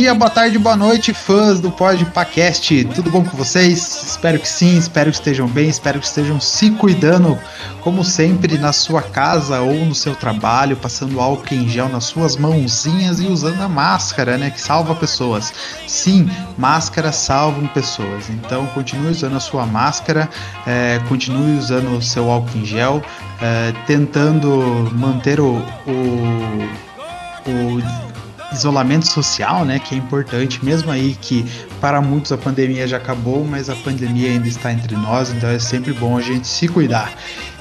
Dia, boa tarde, boa noite, fãs do Podcast. Tudo bom com vocês? Espero que sim, espero que estejam bem, espero que estejam se cuidando, como sempre, na sua casa ou no seu trabalho, passando álcool em gel nas suas mãozinhas e usando a máscara, né, que salva pessoas. Sim, máscaras salvam pessoas. Então, continue usando a sua máscara, é, continue usando o seu álcool em gel, é, tentando manter o, o, o isolamento social, né, que é importante, mesmo aí que para muitos a pandemia já acabou, mas a pandemia ainda está entre nós, então é sempre bom a gente se cuidar.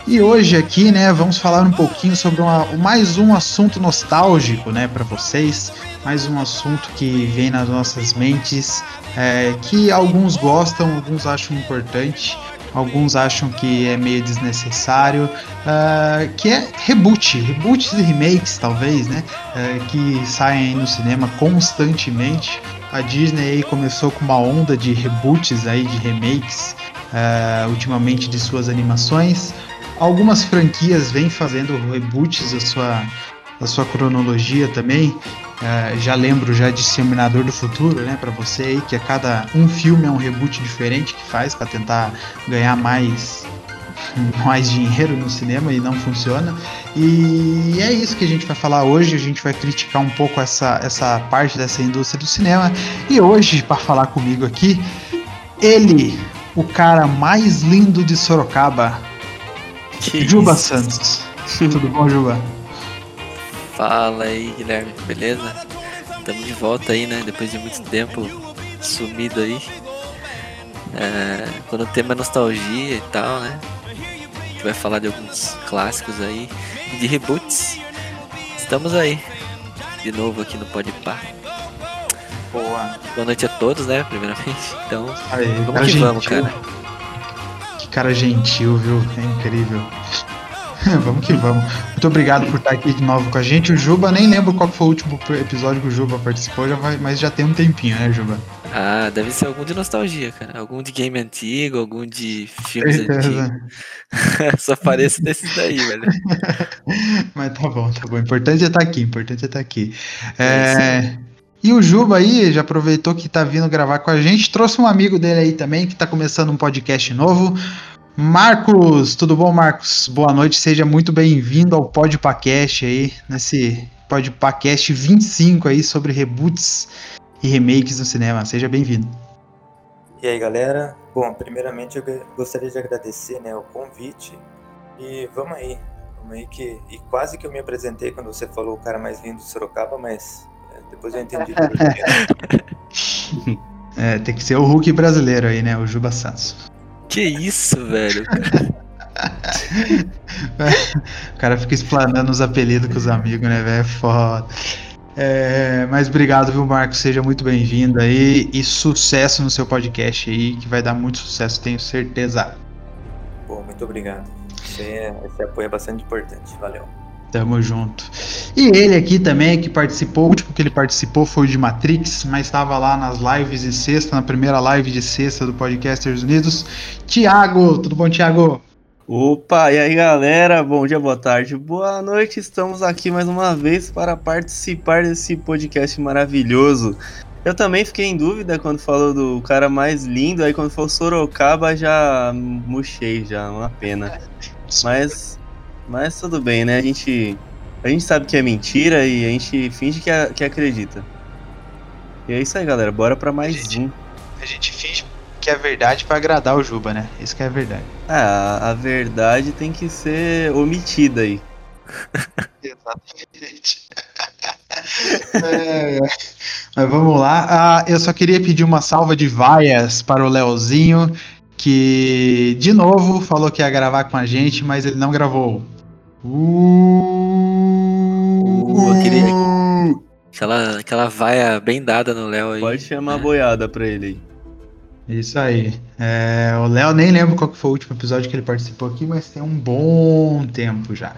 E hoje aqui, né, vamos falar um pouquinho sobre uma, mais um assunto nostálgico, né, para vocês, mais um assunto que vem nas nossas mentes, é, que alguns gostam, alguns acham importante, alguns acham que é meio desnecessário, uh, que é reboot, reboots e remakes talvez, né, uh, que saem no cinema constantemente. A Disney começou com uma onda de reboots aí, de remakes, uh, ultimamente de suas animações. Algumas franquias vêm fazendo reboots da sua, da sua cronologia também. Uh, já lembro já de Exterminador do Futuro, né, para você aí, que a cada um filme é um reboot diferente que faz para tentar ganhar mais mais dinheiro no cinema e não funciona. E é isso que a gente vai falar hoje. A gente vai criticar um pouco essa, essa parte dessa indústria do cinema. E hoje, para falar comigo aqui, ele, o cara mais lindo de Sorocaba, que Juba isso? Santos. Tudo bom, Juba? Fala aí, Guilherme, beleza? Estamos de volta aí, né? Depois de muito tempo sumido aí. É, quando o tema é nostalgia e tal, né? A gente vai falar de alguns clássicos aí e de reboots. Estamos aí, de novo aqui no Podpah. Boa. Boa noite a todos, né? Primeiramente. Então, aí, vamos que gentil. vamos, cara. Que cara gentil, viu? É incrível. vamos que vamos. Muito obrigado por estar aqui de novo com a gente. O Juba, nem lembro qual foi o último episódio que o Juba participou, já vai, mas já tem um tempinho, né, Juba? Ah, deve ser algum de nostalgia, cara. Algum de game antigo, algum de filmes antigos. Só aparece desses daí, velho. mas tá bom, tá bom. Importante é estar aqui, importante é estar aqui. É... E o Juba aí já aproveitou que tá vindo gravar com a gente, trouxe um amigo dele aí também que tá começando um podcast novo. Marcos, tudo bom, Marcos? Boa noite, seja muito bem-vindo ao Podpacast aí, nesse Podpacast 25 aí sobre reboots e remakes no cinema. Seja bem-vindo. E aí, galera? Bom, primeiramente eu gostaria de agradecer, né, o convite e vamos aí. Vamos aí que e quase que eu me apresentei quando você falou o cara mais lindo de Sorocaba, mas é, depois eu entendi. é, tem que ser o Hulk brasileiro aí, né, o Juba Santos. Que isso, velho? o cara fica explanando os apelidos com os amigos, né, velho? É foda. É, mas obrigado, viu, Marcos? Seja muito bem-vindo aí e sucesso no seu podcast aí, que vai dar muito sucesso, tenho certeza. Bom, muito obrigado. Esse, esse apoio é bastante importante. Valeu. Tamo junto. E ele aqui também, que participou, o último que ele participou foi o de Matrix, mas estava lá nas lives de sexta, na primeira live de sexta do Podcasters Unidos. Tiago, tudo bom, Tiago? Opa, e aí galera, bom dia, boa tarde, boa noite. Estamos aqui mais uma vez para participar desse podcast maravilhoso. Eu também fiquei em dúvida quando falou do cara mais lindo, aí quando falou Sorocaba já murchei, já, uma pena. Mas mas tudo bem, né? A gente, a gente sabe que é mentira e a gente finge que, a, que acredita. E é isso aí, galera. Bora pra mais a gente, um. A gente finge que é verdade para agradar o Juba, né? Isso que é a verdade. Ah, a verdade tem que ser omitida aí. Exatamente. é, mas vamos lá. Ah, eu só queria pedir uma salva de vaias para o Leozinho que de novo falou que ia gravar com a gente, mas ele não gravou. Uh, aquele, aquela, aquela vaia bem dada no Léo aí. Pode chamar a boiada pra ele aí. Isso aí. É, o Léo nem lembro qual que foi o último episódio que ele participou aqui, mas tem um bom tempo já.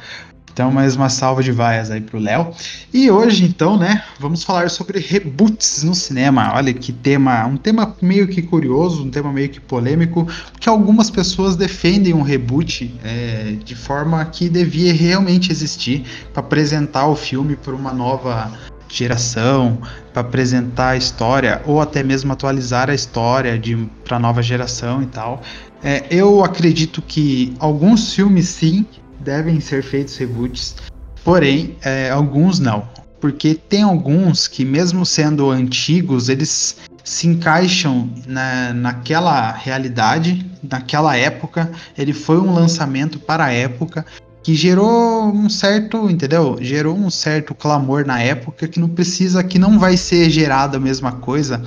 Então, mais uma salva de vaias aí pro Léo. E hoje, então, né, vamos falar sobre reboots no cinema. Olha que tema, um tema meio que curioso, um tema meio que polêmico, porque algumas pessoas defendem um reboot é, de forma que devia realmente existir para apresentar o filme para uma nova geração, para apresentar a história ou até mesmo atualizar a história para a nova geração e tal. É, eu acredito que alguns filmes sim devem ser feitos reboots, porém, é, alguns não. Porque tem alguns que, mesmo sendo antigos, eles se encaixam na, naquela realidade, naquela época. Ele foi um lançamento para a época que gerou um certo, entendeu? Gerou um certo clamor na época que não precisa, que não vai ser gerado a mesma coisa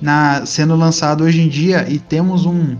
na sendo lançado hoje em dia e temos um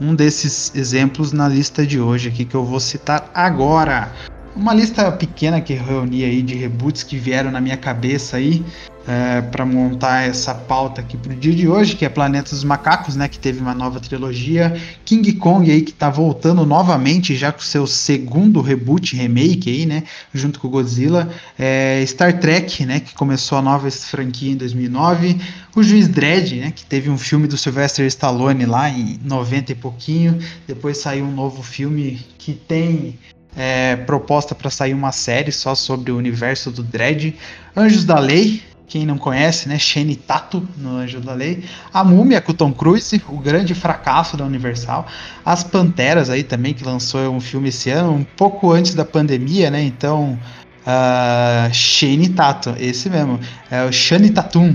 um desses exemplos na lista de hoje aqui que eu vou citar agora. Uma lista pequena que reuni aí de reboots que vieram na minha cabeça aí é, para montar essa pauta aqui pro dia de hoje, que é Planeta dos Macacos, né, que teve uma nova trilogia, King Kong aí que tá voltando novamente já com seu segundo reboot, remake aí, né, junto com Godzilla, é, Star Trek, né, que começou a nova franquia em 2009, o Juiz Dredd, né, que teve um filme do Sylvester Stallone lá em 90 e pouquinho, depois saiu um novo filme que tem é, proposta para sair uma série só sobre o universo do Dredd, Anjos da Lei, quem não conhece, né? Shane Tato no Anjo da Lei. A Múmia com Tom Cruise, o grande fracasso da Universal. As Panteras aí também, que lançou um filme esse ano, um pouco antes da pandemia, né? Então, uh, Shane Tato, esse mesmo. É o Shane Tatum.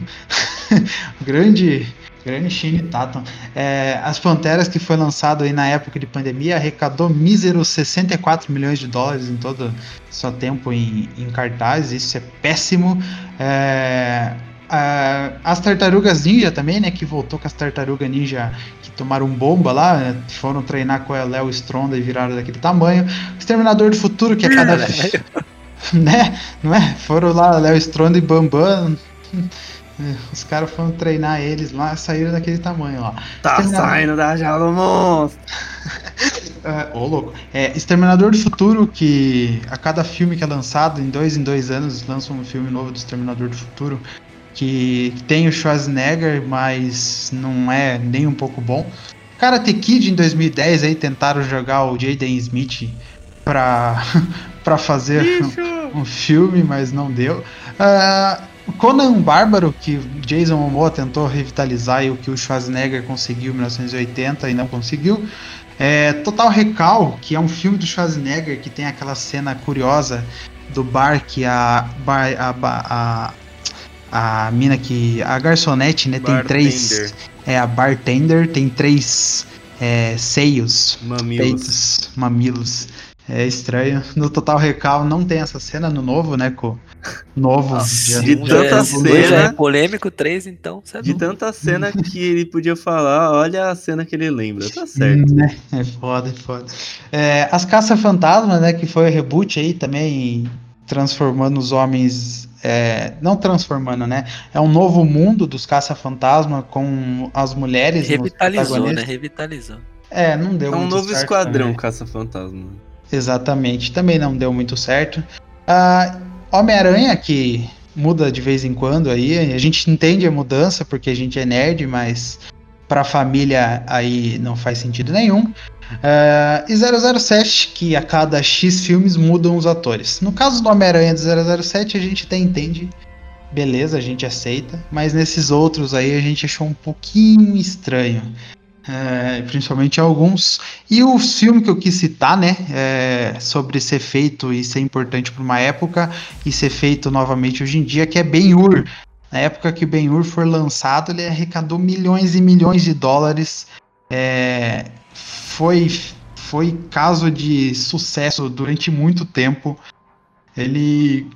grande Grande Shane Tatum. É, As Panteras, que foi lançado aí na época de pandemia, arrecadou míseros 64 milhões de dólares em todo seu tempo em, em cartaz. Isso é péssimo. É, as Tartarugas Ninja também, né? Que voltou com as Tartarugas Ninja que tomaram bomba lá, né, foram treinar com a Léo Stronda e viraram daquele tamanho. Exterminador do Futuro, que é cada. né? Não é? Foram lá, Léo Stronda e Bambam. Os caras foram treinar eles lá, saíram daquele tamanho lá. Tá saindo da jaula monstro. uh, ô, louco. É, Exterminador do Futuro, que a cada filme que é lançado, em dois em dois anos, lança um filme novo do Exterminador do Futuro, que tem o Schwarzenegger, mas não é nem um pouco bom. Karate Kid em 2010 aí tentaram jogar o Jaden Smith pra, pra fazer um, um, filme, mas não deu. Uh, Conan Bárbaro, que Jason Momoa tentou revitalizar e o que o Schwarzenegger conseguiu em 1980 e não conseguiu. É, Total Recall, que é um filme do Schwarzenegger que tem aquela cena curiosa do bar que a, bar, a, a, a mina que. A garçonete, né? Tem três. É, a bartender tem três é, seios. Mamilos. Peitos, mamilos. É estranho. No Total Recall não tem essa cena no novo, né? Com novo. Nossa, de tanta é, cena. É polêmico, três, então. É de tanta cena que ele podia falar, olha a cena que ele lembra. Tá certo. Né? É foda, é foda. É, as Caça-Fantasmas, né? Que foi o reboot aí também, transformando os homens. É, não transformando, né? É um novo mundo dos caça-fantasma com as mulheres. Revitalizou, né? Revitalizou. É, não deu É um novo esquadrão caça-fantasma. Exatamente, também não deu muito certo. Ah, Homem-Aranha, que muda de vez em quando aí, a gente entende a mudança porque a gente é nerd, mas pra família aí não faz sentido nenhum. Uh, e 007, que a cada X filmes mudam os atores. No caso do Homem-Aranha de 007, a gente até entende, beleza, a gente aceita, mas nesses outros aí a gente achou um pouquinho estranho é, principalmente alguns. E o filme que eu quis citar, né, é, sobre ser feito e ser importante para uma época e ser feito novamente hoje em dia, que é Ben-Hur. Na época que Ben-Hur foi lançado, ele arrecadou milhões e milhões de dólares. É, foi, foi caso de sucesso durante muito tempo. Ele,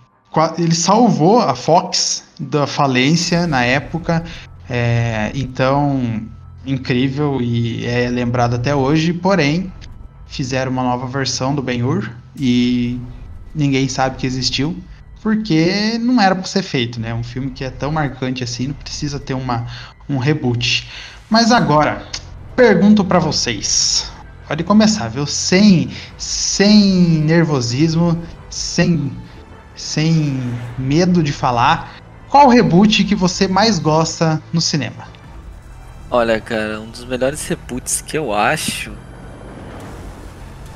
ele salvou a Fox da falência na época. É, então incrível e é lembrado até hoje, porém fizeram uma nova versão do Ben-Hur e ninguém sabe que existiu porque não era para ser feito, né? Um filme que é tão marcante assim, não precisa ter uma, um reboot. Mas agora, pergunto para vocês. Pode começar, viu? Sem, sem nervosismo, sem, sem medo de falar. Qual reboot que você mais gosta no cinema? Olha, cara, um dos melhores reboots que eu acho.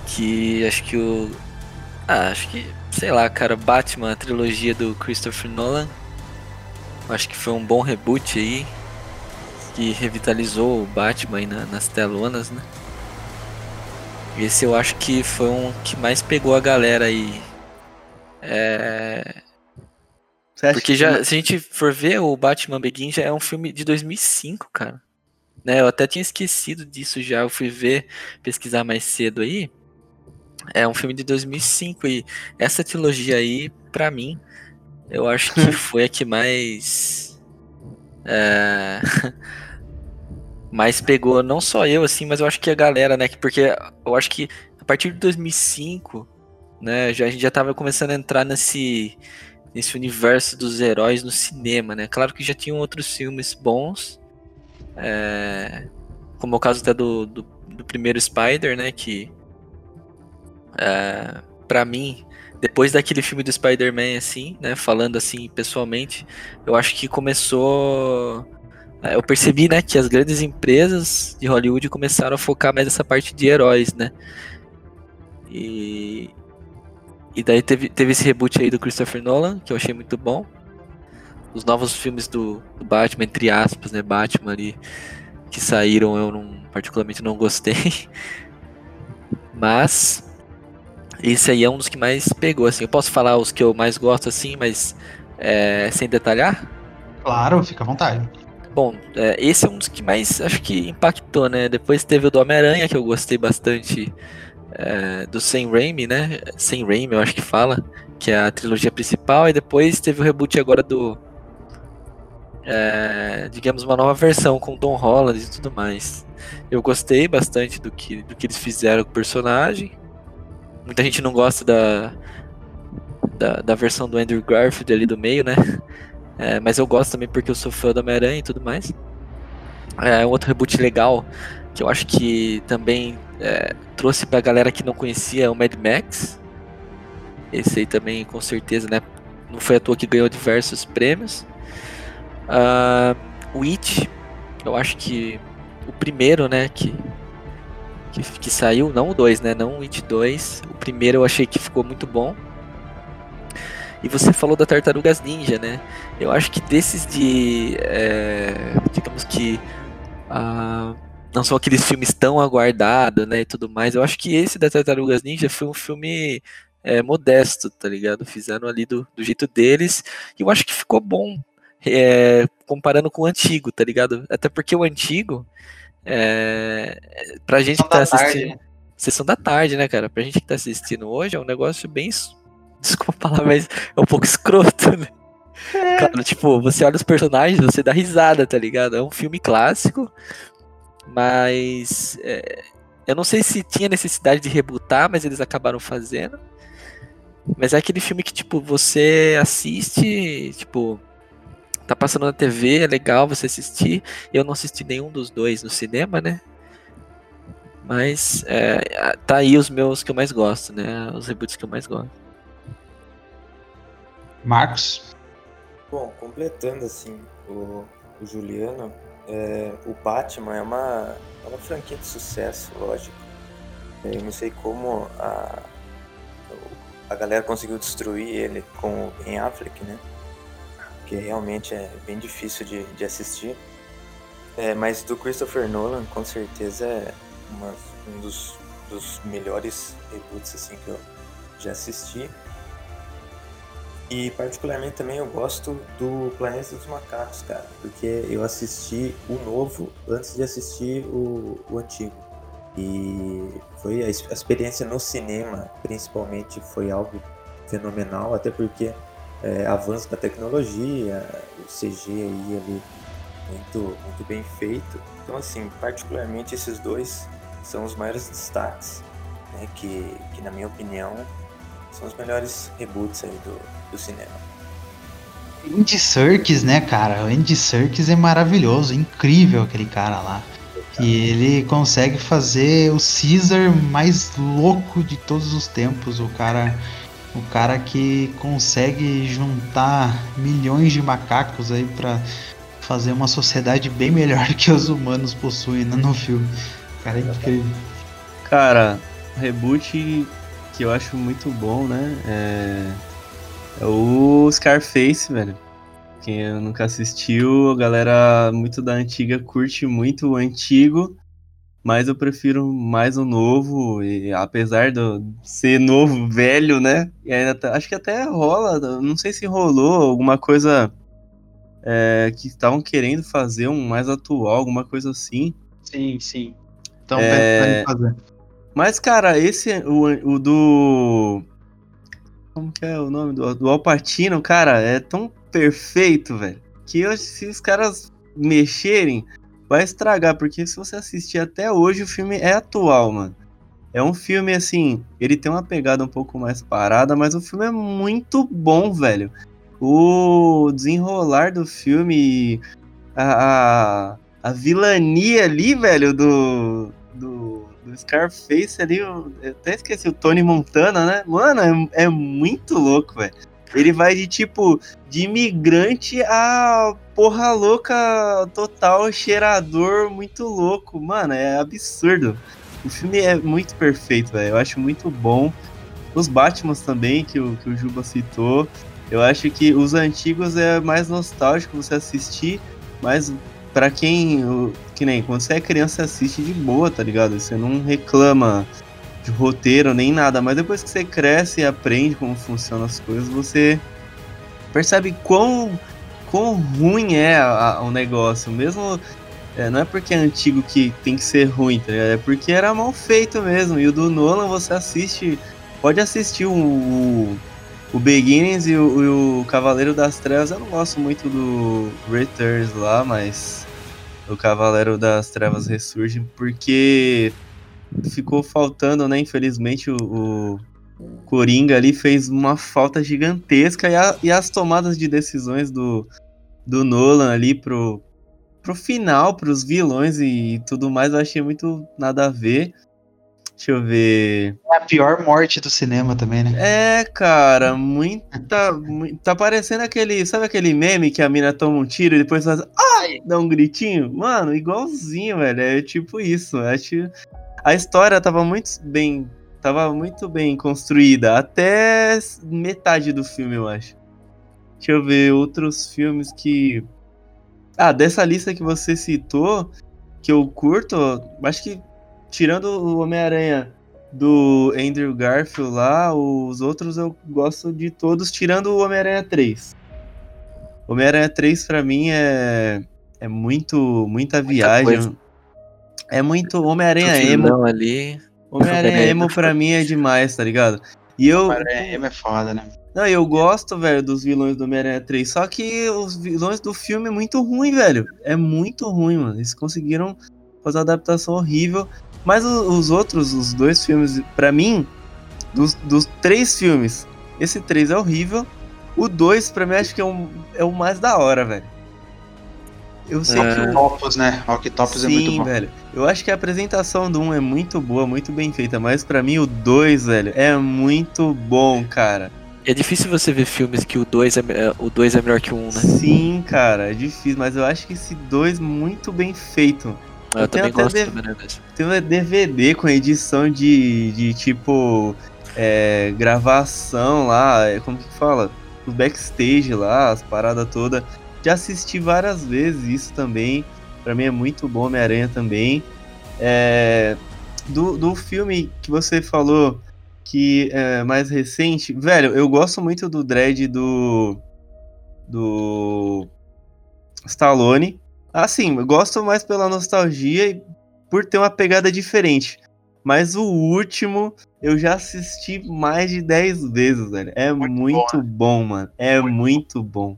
Que acho que o. Ah, acho que. Sei lá, cara, Batman, a trilogia do Christopher Nolan. Acho que foi um bom reboot aí. Que revitalizou o Batman aí na, nas telonas, né? Esse eu acho que foi um que mais pegou a galera aí. É. Porque já, se a gente for ver, o Batman Begins já é um filme de 2005, cara. Né, eu até tinha esquecido disso já, eu fui ver, pesquisar mais cedo aí. É um filme de 2005 e essa trilogia aí, pra mim, eu acho que foi a que mais. É, mais pegou, não só eu, assim, mas eu acho que a galera, né? Porque eu acho que a partir de 2005, né, já, a gente já tava começando a entrar nesse, nesse universo dos heróis no cinema, né? Claro que já tinham outros filmes bons, é, como é o caso até do, do, do primeiro Spider, né? Que é, para mim, depois daquele filme do Spider-Man, assim, né? Falando assim pessoalmente, eu acho que começou. É, eu percebi, né, que as grandes empresas de Hollywood começaram a focar mais nessa parte de heróis, né? E, e daí teve, teve esse reboot aí do Christopher Nolan, que eu achei muito bom os novos filmes do, do, Batman, entre aspas, né? Batman ali, que saíram, eu não, particularmente não gostei. Mas esse aí é um dos que mais pegou, assim. Eu posso falar os que eu mais gosto, assim, mas é, sem detalhar? Claro, fica à vontade. Bom, é, esse é um dos que mais acho que impactou, né? Depois teve o do Homem-Aranha, que eu gostei bastante é, do Sam Raimi, né? Sam Raimi, eu acho que fala, que é a trilogia principal, e depois teve o reboot agora do é, digamos, uma nova versão com Tom Holland e tudo mais. Eu gostei bastante do que, do que eles fizeram com o personagem. Muita gente não gosta da, da, da versão do Andrew Garfield ali do meio, né? É, mas eu gosto também porque eu sou fã do Homem-Aranha e tudo mais. É, um outro reboot legal que eu acho que também é, trouxe pra galera que não conhecia o Mad Max. Esse aí também, com certeza, né? Não foi à toa que ganhou diversos prêmios. Uh, o It, eu acho que o primeiro, né, que, que, que saiu, não o 2, né, não o It 2, o primeiro eu achei que ficou muito bom. E você falou da Tartarugas Ninja, né? Eu acho que desses de. É, digamos que. Uh, não são aqueles filmes tão aguardados, né? E tudo mais. Eu acho que esse da Tartarugas Ninja foi um filme é, modesto, tá ligado? Fizeram ali do, do jeito deles. E eu acho que ficou bom é, comparando com o antigo, tá ligado? Até porque o antigo, é, pra gente que tá assistindo. Tarde. Sessão da tarde, né, cara? Pra gente que tá assistindo hoje é um negócio bem. Desculpa falar, mas é um pouco escroto, né? É. Claro, tipo, você olha os personagens, você dá risada, tá ligado? É um filme clássico, mas é, eu não sei se tinha necessidade de rebutar, mas eles acabaram fazendo. Mas é aquele filme que, tipo, você assiste, tipo, tá passando na TV, é legal você assistir. Eu não assisti nenhum dos dois no cinema, né? Mas é, tá aí os meus que eu mais gosto, né? Os reboots que eu mais gosto. Marcos? Bom, completando assim o, o Juliano, é, o Batman é uma, é uma franquia de sucesso, lógico. Eu não sei como a, a galera conseguiu destruir ele com o Ben Affleck, né? Que realmente é bem difícil de, de assistir. É, mas do Christopher Nolan, com certeza é uma, um dos, dos melhores reboots assim, que eu já assisti. E particularmente também eu gosto do Planeta dos Macacos, cara, porque eu assisti o novo antes de assistir o, o antigo. E foi a, a experiência no cinema, principalmente, foi algo fenomenal, até porque é, avanço da tecnologia, o CG aí ali muito, muito bem feito. Então, assim, particularmente esses dois são os maiores destaques, né, que, que, na minha opinião, são os melhores reboots aí do, do cinema. Andy Serkis, né, cara? O Andy Serkis é maravilhoso, incrível aquele cara lá. E ele consegue fazer o Caesar mais louco de todos os tempos. O cara, o cara que consegue juntar milhões de macacos aí para fazer uma sociedade bem melhor que os humanos possuem né, no filme. Cara, é incrível. Cara, reboot que eu acho muito bom, né? É, é o Scarface, velho. Quem nunca assistiu, a galera muito da antiga curte muito o antigo, mas eu prefiro mais o novo, e apesar de ser novo, velho, né? Ainda tá, acho que até rola, não sei se rolou alguma coisa é, que estavam querendo fazer um mais atual, alguma coisa assim. Sim, sim. Então, é... fazer. Mas, cara, esse, o, o do. Como que é o nome? Do, do Alpatino, cara, é tão perfeito, velho. Que eu, se os caras mexerem, vai estragar. Porque se você assistir até hoje, o filme é atual, mano. É um filme assim, ele tem uma pegada um pouco mais parada, mas o filme é muito bom, velho. O desenrolar do filme, a, a, a vilania ali, velho, do, do, do Scarface ali, eu, até esqueci, o Tony Montana, né? Mano, é, é muito louco, velho. Ele vai de tipo, de imigrante a porra louca total, cheirador, muito louco. Mano, é absurdo. O filme é muito perfeito, velho. Eu acho muito bom. Os Batmans também, que o, que o Juba citou. Eu acho que os antigos é mais nostálgico você assistir, mas para quem. Que nem quando você é criança, assiste de boa, tá ligado? Você não reclama de roteiro nem nada, mas depois que você cresce e aprende como funcionam as coisas, você percebe quão, quão ruim é o negócio. Mesmo. É, não é porque é antigo que tem que ser ruim, tá? É porque era mal feito mesmo. E o do Nolan você assiste. Pode assistir o, o, o Beginnings e o, o Cavaleiro das Trevas. Eu não gosto muito do Returns lá, mas o Cavaleiro das Trevas ressurge porque ficou faltando, né? Infelizmente, o, o Coringa ali fez uma falta gigantesca e, a, e, as tomadas de decisões do, do Nolan ali pro, pro final, pros vilões e tudo mais, eu achei muito nada a ver. Deixa eu ver. É a pior morte do cinema também, né? É, cara, muita. tá parecendo aquele. Sabe aquele meme que a mina toma um tiro e depois faz. Ai! Dá um gritinho? Mano, igualzinho, velho. É tipo isso. Acho a história tava muito bem. Tava muito bem construída. Até metade do filme, eu acho. Deixa eu ver outros filmes que. Ah, dessa lista que você citou, que eu curto, acho que tirando o Homem-Aranha do Andrew Garfield lá, os outros eu gosto de todos, tirando o Homem-Aranha 3. Homem-Aranha 3 para mim é é muito muita viagem. É muito Homem-Aranha emo. ali. Homem-Aranha emo pra mim é demais, tá ligado? E eu. Homem-Aranha emo é foda, né? Não, eu gosto, velho, dos vilões do Homem-Aranha 3. Só que os vilões do filme é muito ruim, velho. É muito ruim, mano. Eles conseguiram fazer uma adaptação horrível. Mas os outros, os dois filmes, para mim, dos, dos três filmes, esse três é horrível. O dois, pra mim, acho que é, um, é o mais da hora, velho. Eu sei é... que o Octopus, né? Octopus Sim, é muito bom. velho. Eu acho que a apresentação do 1 é muito boa, muito bem feita, mas para mim o 2, velho, é muito bom, cara. É difícil você ver filmes que o 2 é, o 2 é melhor que o 1, né? Sim, cara, é difícil, mas eu acho que esse 2 muito bem feito. Eu, eu também gosto de... também, né, Tem um DVD com edição de, de tipo é, gravação lá, é, como que fala? O backstage lá, as paradas todas. Já assisti várias vezes isso também. Para mim é muito bom Homem-Aranha também. É, do, do filme que você falou que é mais recente, velho, eu gosto muito do Dread do. do. Stallone. Assim, eu gosto mais pela nostalgia e por ter uma pegada diferente. Mas o último eu já assisti mais de 10 vezes, velho. É muito, muito bom, bom, mano. É muito, muito bom.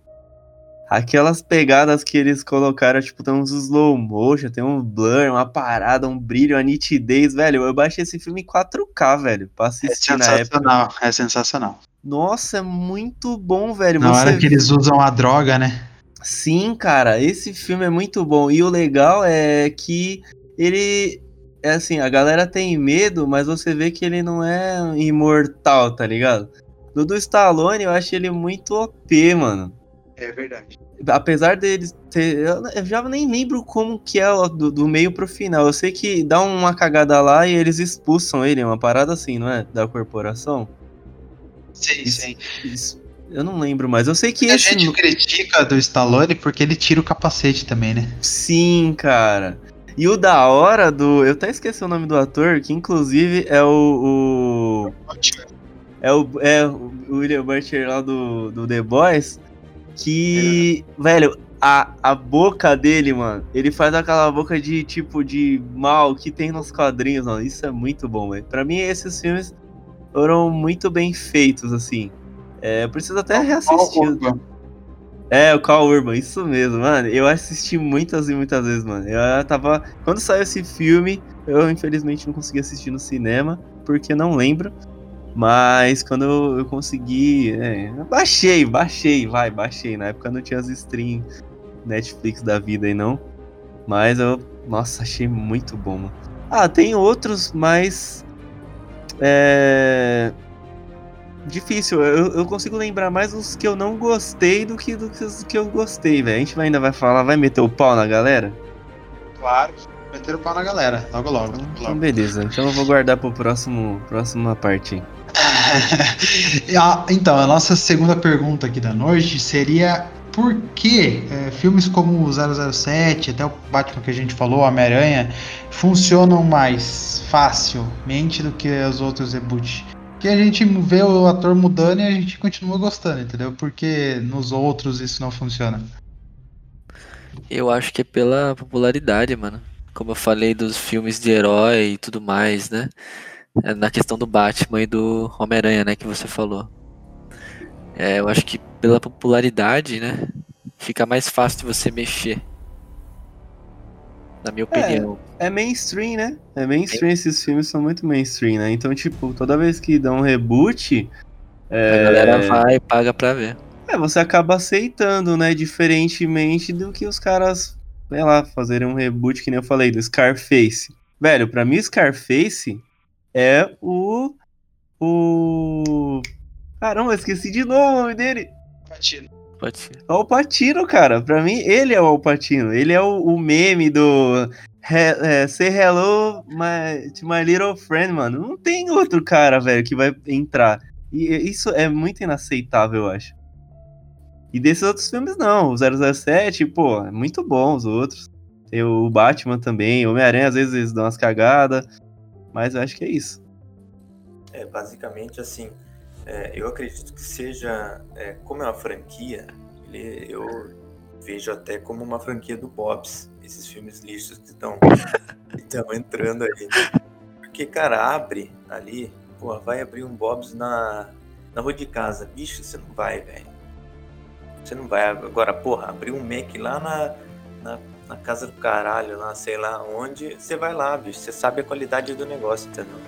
Aquelas pegadas que eles colocaram, tipo, tem uns slow motion, tem um blur, uma parada, um brilho, uma nitidez, velho. Eu baixei esse filme em 4K, velho, pra É assistir na época. sensacional, é sensacional. Nossa, é muito bom, velho. Na Você hora que eles usam a droga, né? Sim, cara, esse filme é muito bom. E o legal é que ele. É assim, a galera tem medo, mas você vê que ele não é imortal, tá ligado? No do Stallone, eu acho ele muito OP, mano. É verdade. Apesar deles ter. Eu já nem lembro como que é do, do meio pro final. Eu sei que dá uma cagada lá e eles expulsam ele, uma parada assim, não é? Da corporação. Sim, Isso- sim. Isso- eu não lembro mais. Eu sei que A esse. gente critica do Stallone porque ele tira o capacete também, né? Sim, cara. E o da hora do. Eu até esqueci o nome do ator, que inclusive é o. o- é o, é o William Butcher lá do, do The Boys. Que. Velho, a, a boca dele, mano. Ele faz aquela boca de tipo de mal que tem nos quadrinhos, mano. Isso é muito bom, velho. Pra mim, esses filmes foram muito bem feitos, assim. É, eu preciso até reassistir. É, o Carl Urban, isso mesmo, mano. Eu assisti muitas e muitas vezes, mano. Eu tava. Quando saiu esse filme, eu infelizmente não consegui assistir no cinema, porque não lembro. Mas quando eu, eu consegui. é, baixei, baixei, vai, baixei. Na época não tinha as stream Netflix da vida aí, não. Mas eu. Nossa, achei muito bom, mano. Ah, tem outros, mas. É. Difícil, eu, eu consigo lembrar mais os que eu não gostei do que, do que os que eu gostei, velho. A gente ainda vai falar, vai meter o pau na galera? Claro. Meter o pau na galera. Logo, logo. Então, beleza. Então eu vou guardar pro próximo, próxima parte. então, a nossa segunda pergunta aqui da noite seria por que é, filmes como o 007, até o Batman que a gente falou, Homem-Aranha, funcionam mais facilmente do que os outros reboots? Porque a gente vê o ator mudando e a gente continua gostando, entendeu? Porque nos outros isso não funciona. Eu acho que é pela popularidade, mano. Como eu falei dos filmes de herói e tudo mais, né? É Na questão do Batman e do Homem-Aranha, né? Que você falou. É, eu acho que pela popularidade, né? Fica mais fácil de você mexer. Na minha opinião. É mainstream, né? É mainstream, esses filmes são muito mainstream, né? Então, tipo, toda vez que dá um reboot, A galera vai e paga pra ver. é, você acaba aceitando, né? Diferentemente do que os caras, sei lá, fazerem um reboot, que nem eu falei, do Scarface. Velho, pra mim, Scarface é o. O. Caramba, esqueci de novo o nome dele. Pode ser. É o Alpatino, cara. Pra mim, ele é o Alpatino. Ele é o, o meme do he- é, Say Hello my, to my little friend, mano. Não tem outro cara, velho, que vai entrar. E isso é muito inaceitável, eu acho. E desses outros filmes, não. O 007, pô, é muito bom os outros. Tem o Batman também. O Homem-Aranha, às vezes, eles dão umas cagadas. Mas eu acho que é isso. É, basicamente assim, é, eu acredito que seja, é, como é uma franquia, ele- eu vejo até como uma franquia do Bob's, esses filmes lixos que estão entrando aí. Porque, cara, abre ali, porra, vai abrir um Bob's na, na rua de casa, bicho, você não vai, velho. Você não vai. Agora, porra, abrir um Mac lá na, na, na casa do caralho, lá, sei lá onde, você vai lá, bicho, você sabe a qualidade do negócio, entendeu?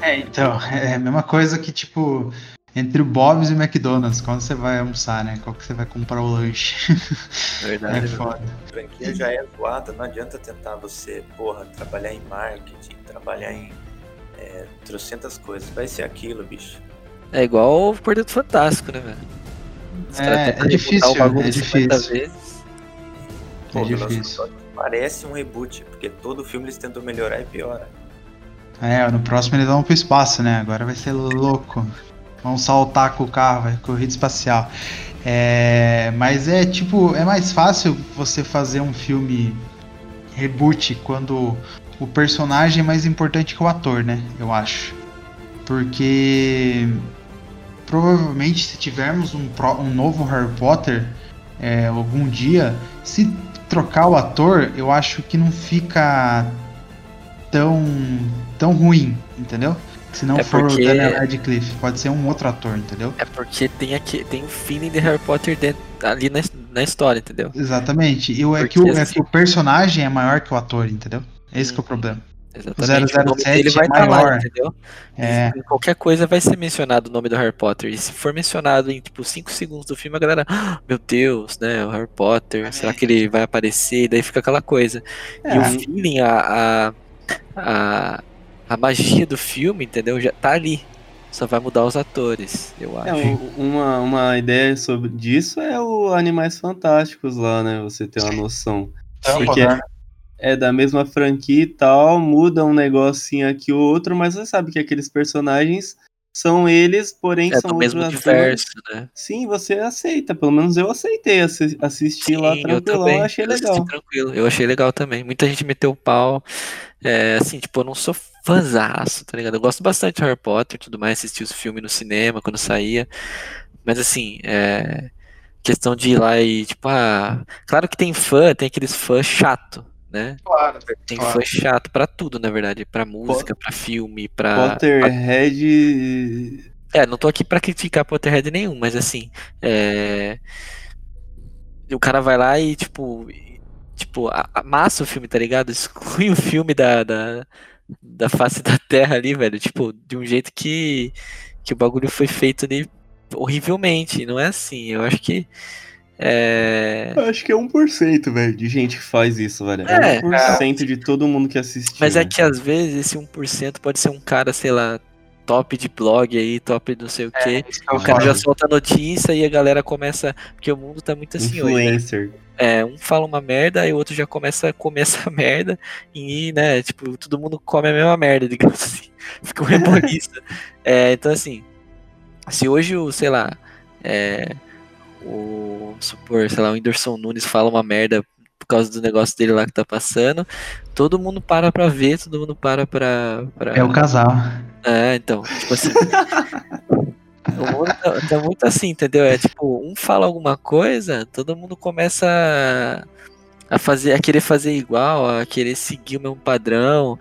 É, então, é a mesma coisa que, tipo, entre o Bob's e o McDonald's, quando você vai almoçar, né? Qual que você vai comprar o lanche? É Verdade. foda. A franquia já é zoada, não adianta tentar você, porra, trabalhar em marketing, trabalhar em é, trocentas coisas. Vai ser aquilo, bicho. É igual o Quarteto Fantástico, né, velho? É, é difícil, é 50 difícil. vezes. Pô, É difícil. Parece um reboot, porque todo filme eles tentam melhorar e piora. É, no próximo eles vão pro espaço, né? Agora vai ser louco. Vão saltar com o carro, vai corrida espacial. É, mas é tipo, é mais fácil você fazer um filme reboot quando o personagem é mais importante que o ator, né? Eu acho. Porque provavelmente se tivermos um, pro- um novo Harry Potter é, algum dia, se trocar o ator, eu acho que não fica tão tão ruim, entendeu? Se não É for porque- o Daniel Radcliffe, pode ser um outro ator, entendeu? É porque tem aqui, tem o feeling de Harry Potter dentro, ali na, na história, entendeu? Exatamente. E o, é, que o, é que o personagem é maior que o ator, entendeu? Esse que é o problema. Exatamente. O 007 ele vai é estar maior. lá, entendeu? É. E Qualquer coisa vai ser mencionado o nome do Harry Potter. E se for mencionado em tipo 5 segundos do filme, a galera, "Ah, meu Deus, né? O Harry Potter, será que ele vai aparecer? E daí fica aquela coisa. E É. o feeling, a, a, a, a magia do filme, entendeu? Já tá ali. Só vai mudar os atores, eu acho. É, o- uma, uma ideia sobre disso é o Animais Fantásticos lá, né? Você ter uma noção. Então, Porque né? É da mesma franquia e tal, muda um negocinho aqui ou outro, mas você sabe que aqueles personagens são eles, porém É são do mesmo universo, né? Sim, você aceita, pelo menos eu aceitei assi- assistir lá Sim, eu também. achei eu legal. tranquilo. Eu achei legal também. Muita gente meteu o pau. É, assim, tipo, eu não sou fãzaço, tá ligado? Eu gosto bastante de Harry Potter e tudo mais, assisti os filmes no cinema quando saía. Mas assim, é. Questão de ir lá e, tipo, ah. Claro que tem fã, tem aqueles fãs chato, né? Claro. Tem Claro. fã chato pra tudo, na verdade. Pra música, pra filme, pra. Potterhead. É, não tô aqui pra criticar Potterhead nenhum, mas assim, é... o cara vai lá e, tipo, tipo, a- amassa o filme, tá ligado? Exclui o filme da, da, da face da terra ali, velho, tipo, de um jeito que, que o bagulho foi feito ali horrivelmente, não é assim, eu acho que é... Eu Acho que é 1%, velho, de gente que faz isso, velho. É, É, 1% de todo mundo que assistiu. Mas é que às vezes esse 1% pode ser um cara, sei lá, top de blog aí, top não sei o quê. Isso que eu O cara já solta notícia e a galera começa. Porque o mundo tá muito assim hoje. né? Influencer. É, um fala uma merda, aí o outro já começa a comer essa merda. E, né, tipo, todo mundo come a mesma merda, digamos assim. Fica um rebolista. é, então, assim, se hoje o, sei lá, é, o. vamos Supor, sei lá, o Whindersson Nunes fala uma merda por causa do negócio dele lá que tá passando, todo mundo para pra ver, todo mundo para pra. pra... É o casal. É, então, tipo assim. o mundo tá, tá muito assim, entendeu? É tipo, um fala alguma coisa, todo mundo começa a, a fazer, a querer fazer igual, a querer seguir o mesmo padrão.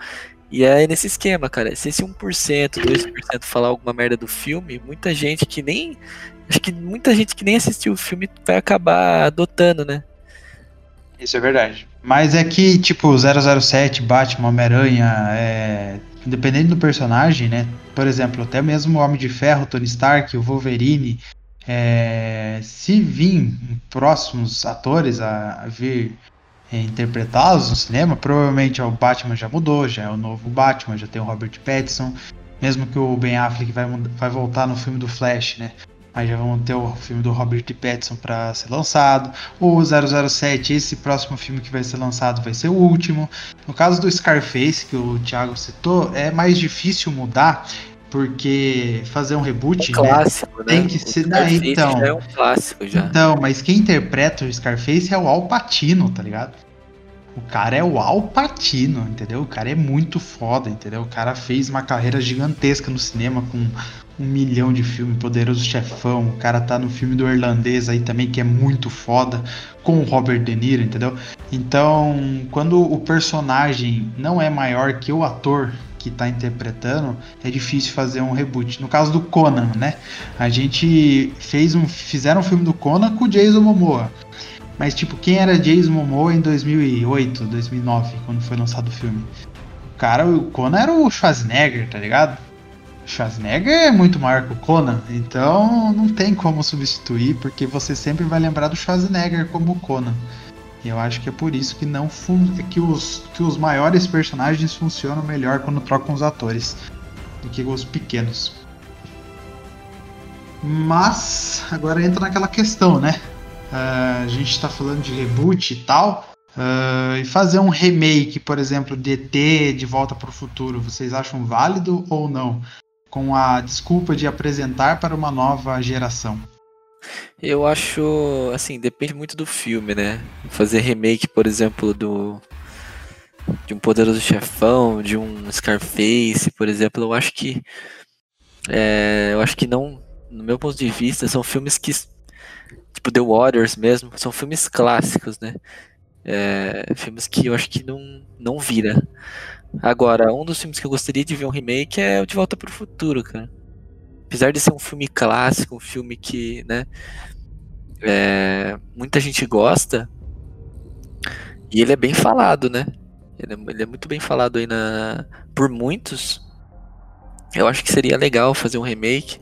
E é nesse esquema, cara. Se esse 1%, 2% falar alguma merda do filme, muita gente que nem. Acho que muita gente que nem assistiu o filme vai acabar adotando, né? Isso é verdade. Mas é que, tipo, 007, Batman, Homem-Aranha, é... independente do personagem, né? Por exemplo, até mesmo o Homem de Ferro, Tony Stark, o Wolverine, é... se vir próximos atores a, a vir é, interpretá-los no cinema, provavelmente o Batman já mudou, já é o novo Batman, já tem o Robert Pattinson, mesmo que o Ben Affleck vai, vai voltar no filme do Flash, né? Mas já vão ter o filme do Robert Pattinson para ser lançado. O 007, esse próximo filme que vai ser lançado vai ser o último. No caso do Scarface, que o Thiago citou, é mais difícil mudar, porque fazer um reboot, né? Clássico, né? Tem que ser- Scarface então. já é um clássico já. Então, mas quem interpreta o Scarface é o Al Pacino, tá ligado? O cara é o Al Pacino, entendeu? O cara é muito foda, entendeu? O cara fez uma carreira gigantesca no cinema com um milhão de filmes, Poderoso Chefão. O cara tá no filme do Irlandês aí também, que é muito foda, com o Robert De Niro, entendeu? Então, quando o personagem não é maior que o ator que tá interpretando, é difícil fazer um reboot. No caso do Conan, né? A gente fez um, fizeram um filme do Conan com o Jason Momoa. Mas, tipo, quem era Jason Momoa em 2008, 2009, quando foi lançado o filme? O cara, o Conan era o Schwarzenegger, tá ligado? Schwarzenegger é muito maior que o Conan, então não tem como substituir, porque você sempre vai lembrar do Schwarzenegger como o Conan. E eu acho que é por isso que não que os, que os maiores personagens funcionam melhor quando trocam os atores do que os pequenos. Mas agora entra naquela questão, né? Ah, a gente está falando de reboot e tal. ah, e fazer um remake, por exemplo, de ET de Volta para o Futuro, vocês acham válido ou não? Com a desculpa de apresentar para uma nova geração. Eu acho, assim, depende muito do filme, né? Fazer remake, por exemplo, do de um Poderoso Chefão, de um Scarface, por exemplo, eu acho que é, eu acho que não, no meu ponto de vista, são filmes que tipo The Warriors mesmo, são filmes clássicos, né? É, filmes que eu acho que não não vira. Agora, um dos filmes que eu gostaria de ver um remake é o De Volta para o Futuro, cara apesar de ser um filme clássico, um filme que, né, é, muita gente gosta e ele é bem falado, né? Ele é, ele é muito bem falado aí na, por muitos. Eu acho que seria legal fazer um remake.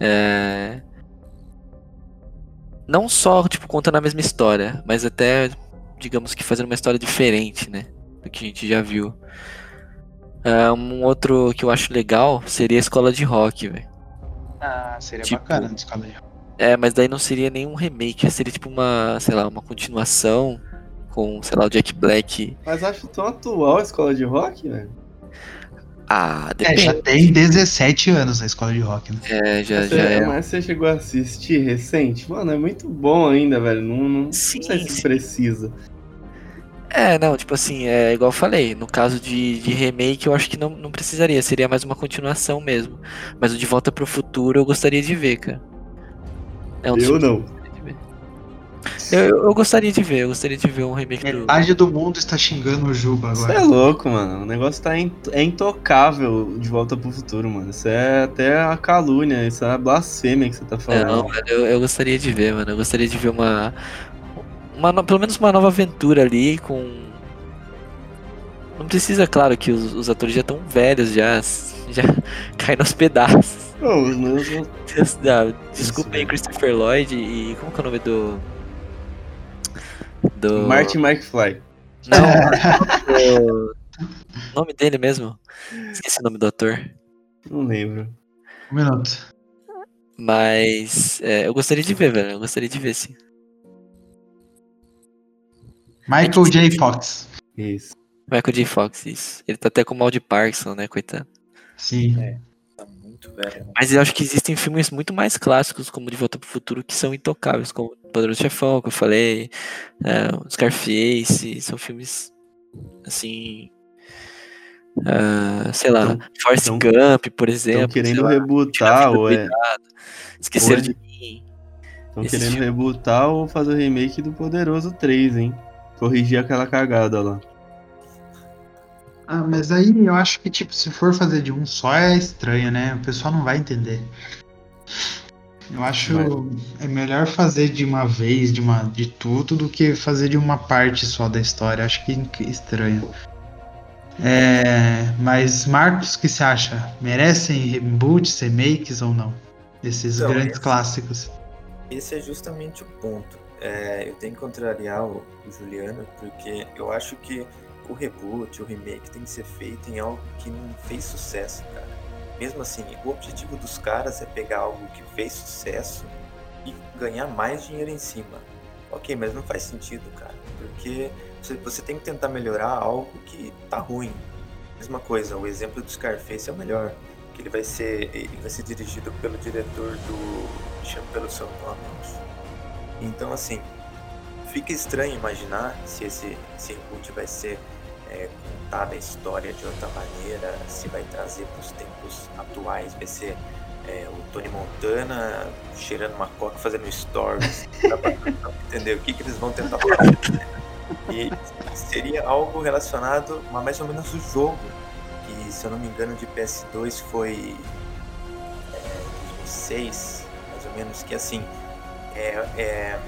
É, não só tipo contando a mesma história, mas até digamos que fazendo uma história diferente, né? Do que a gente já viu. Uh, um outro que eu acho legal seria a escola de rock, velho. Ah, seria tipo, bacana a escola de rock. É, mas daí não seria nenhum remake, seria tipo uma, sei lá, uma continuação com, sei lá, o Jack Black. Mas acho tão atual a escola de rock, velho. Ah, depende. É, já tem 17 anos a escola de rock, né? É, já, você, já é. Mas você chegou a assistir recente? Mano, é muito bom ainda, velho. Não, não, sim, não sei se sim. precisa. É, não, tipo assim, é igual eu falei, no caso de, de remake eu acho que não, não precisaria, seria mais uma continuação mesmo. Mas o De Volta pro Futuro eu gostaria de ver, cara. É um eu não. Eu, eu, eu, gostaria de ver, eu gostaria de ver um remake Metade do... do mundo está xingando o Juba agora. Isso é louco, mano. O negócio tá in... é intocável de volta pro futuro, mano. Isso é até a calúnia, isso é a blasfêmia que você tá falando. Não, mano, eu, eu gostaria de ver, mano. Eu gostaria de ver uma. Uma pelo menos uma nova aventura ali com. Não precisa, claro, que os, os atores já estão velhos, já. Já caem nos pedaços. Não, os meus. Desculpa aí, Christopher Lloyd e. Como que é o nome do. Do. Martin McFly. Não, o nome dele mesmo. Esqueci o nome do ator. Não lembro. Um minuto. Mas é, eu gostaria de ver, velho. Eu gostaria de ver, sim. Michael J. Fox. Isso. Michael J. Fox, isso. Ele tá até com mal de Parkinson, né, coitado. Sim. É, tá muito velho. né? Mas eu acho que existem filmes muito mais clássicos, como De Volta pro Futuro, que são intocáveis, como Poderoso Chefão, que eu falei, é, Scarface, são filmes, assim, uh, sei lá, Tão- Forrest tão- Gump, por exemplo. Estão querendo lá, rebutar, é. Cuidado, Esqueceram de mim. Estão querendo filme. rebutar ou fazer o remake do Poderoso 3, hein? Corrigir aquela cagada lá. Ah, mas aí eu acho que, tipo, se for fazer de um só é estranho, né? O pessoal não vai entender. Eu acho é melhor fazer de uma vez, de uma de tudo, do que fazer de uma parte só da história. Acho que que estranho. É, mas Marcos, o que você acha? Merecem reboots, remakes ou não? Esses Então, grandes esse- clássicos. Esse é justamente o ponto. É, eu tenho que contrariar o, o Juliano, porque eu acho que o reboot, o remake tem que ser feito em algo que não fez sucesso, cara. Mesmo assim, o objetivo dos caras é pegar algo que fez sucesso e ganhar mais dinheiro em cima. Ok, mas não faz sentido, cara. Porque você, você tem que tentar melhorar algo que tá ruim. Mesma coisa, o exemplo do Scarface é o melhor. Que ele vai ser. Ele vai ser dirigido pelo diretor do. Chama pelo seu nome. Então assim, fica estranho imaginar se esse, reboot vai ser é, contada a história de outra maneira, se vai trazer para os tempos atuais, vai ser é, o Tony Montana cheirando uma coca fazendo stories, entendeu? O que, que eles vão tentar fazer? E seria algo relacionado a mais ou menos o jogo, que se eu não me engano de PS2 foi é, 2006, mais ou menos, que assim, é, é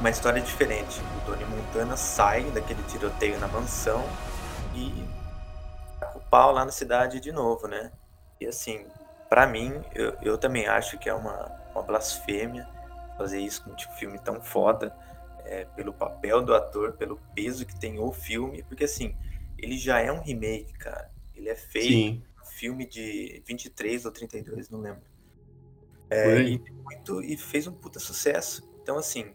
uma história diferente. O Tony Montana sai daquele tiroteio na mansão e tá com o pau lá na cidade de novo, né? E assim, pra mim, eu, eu também acho que é uma, uma blasfêmia fazer isso com um tipo, filme tão foda, é, pelo papel do ator, pelo peso que tem o filme, porque assim, ele já é um remake, cara. Ele é feito um filme de 23 ou 32, não lembro. É, e, muito, e fez um puta sucesso. Então, assim,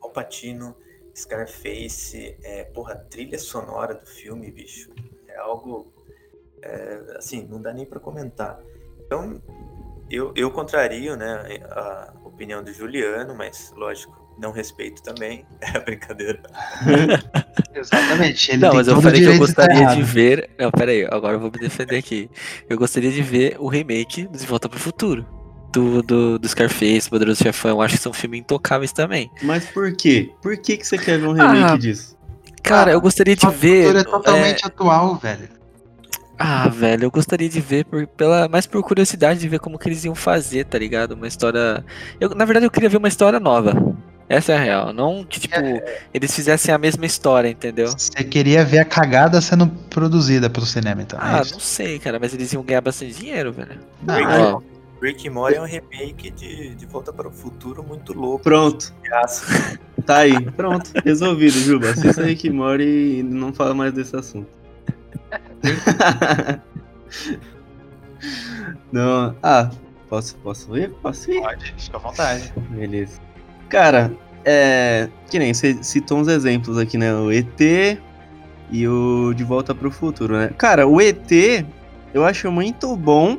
Al Pacino, Scarface, é, porra, trilha sonora do filme, bicho, é algo, é, assim, não dá nem pra comentar. Então, eu, eu contrario, né, a opinião do Juliano, mas, lógico, não respeito também, é brincadeira. Exatamente. Ele Não, tem mas eu falei que eu de gostaria de ver. Não, pera aí, agora eu vou me defender aqui. Eu gostaria de ver o remake do De Volta pro Futuro. Do, do, do Scarface, Poderoso Chefão. Eu acho que são filmes intocáveis também. Mas por quê? Por que, que você quer ver um remake Ah, disso? Cara, eu gostaria de O ver. futuro é totalmente é, atual, velho. Ah, velho, eu gostaria de ver por, pela, mais por curiosidade de ver como que eles iam fazer, tá ligado? Uma história. Eu, na verdade, eu queria ver uma história nova. Essa é a real. Não que, tipo, eles fizessem a mesma história, entendeu? Você queria ver a cagada sendo produzida pelo cinema, então. é Ah, isso? não sei, cara, mas eles iam ganhar bastante dinheiro, velho. Não, Rick, é- and Morty é um remake de, de Volta para o Futuro muito louco. Pronto, tá aí. Pronto, resolvido, Juba. Assista Rick and Morty e não fala mais desse assunto. não, ah, posso, posso ir? Posso ir? Pode, fica à vontade. Beleza. Cara, é. Que nem você citou uns exemplos aqui, né? O ET e o De Volta pro Futuro, né? Cara, o ET eu acho muito bom,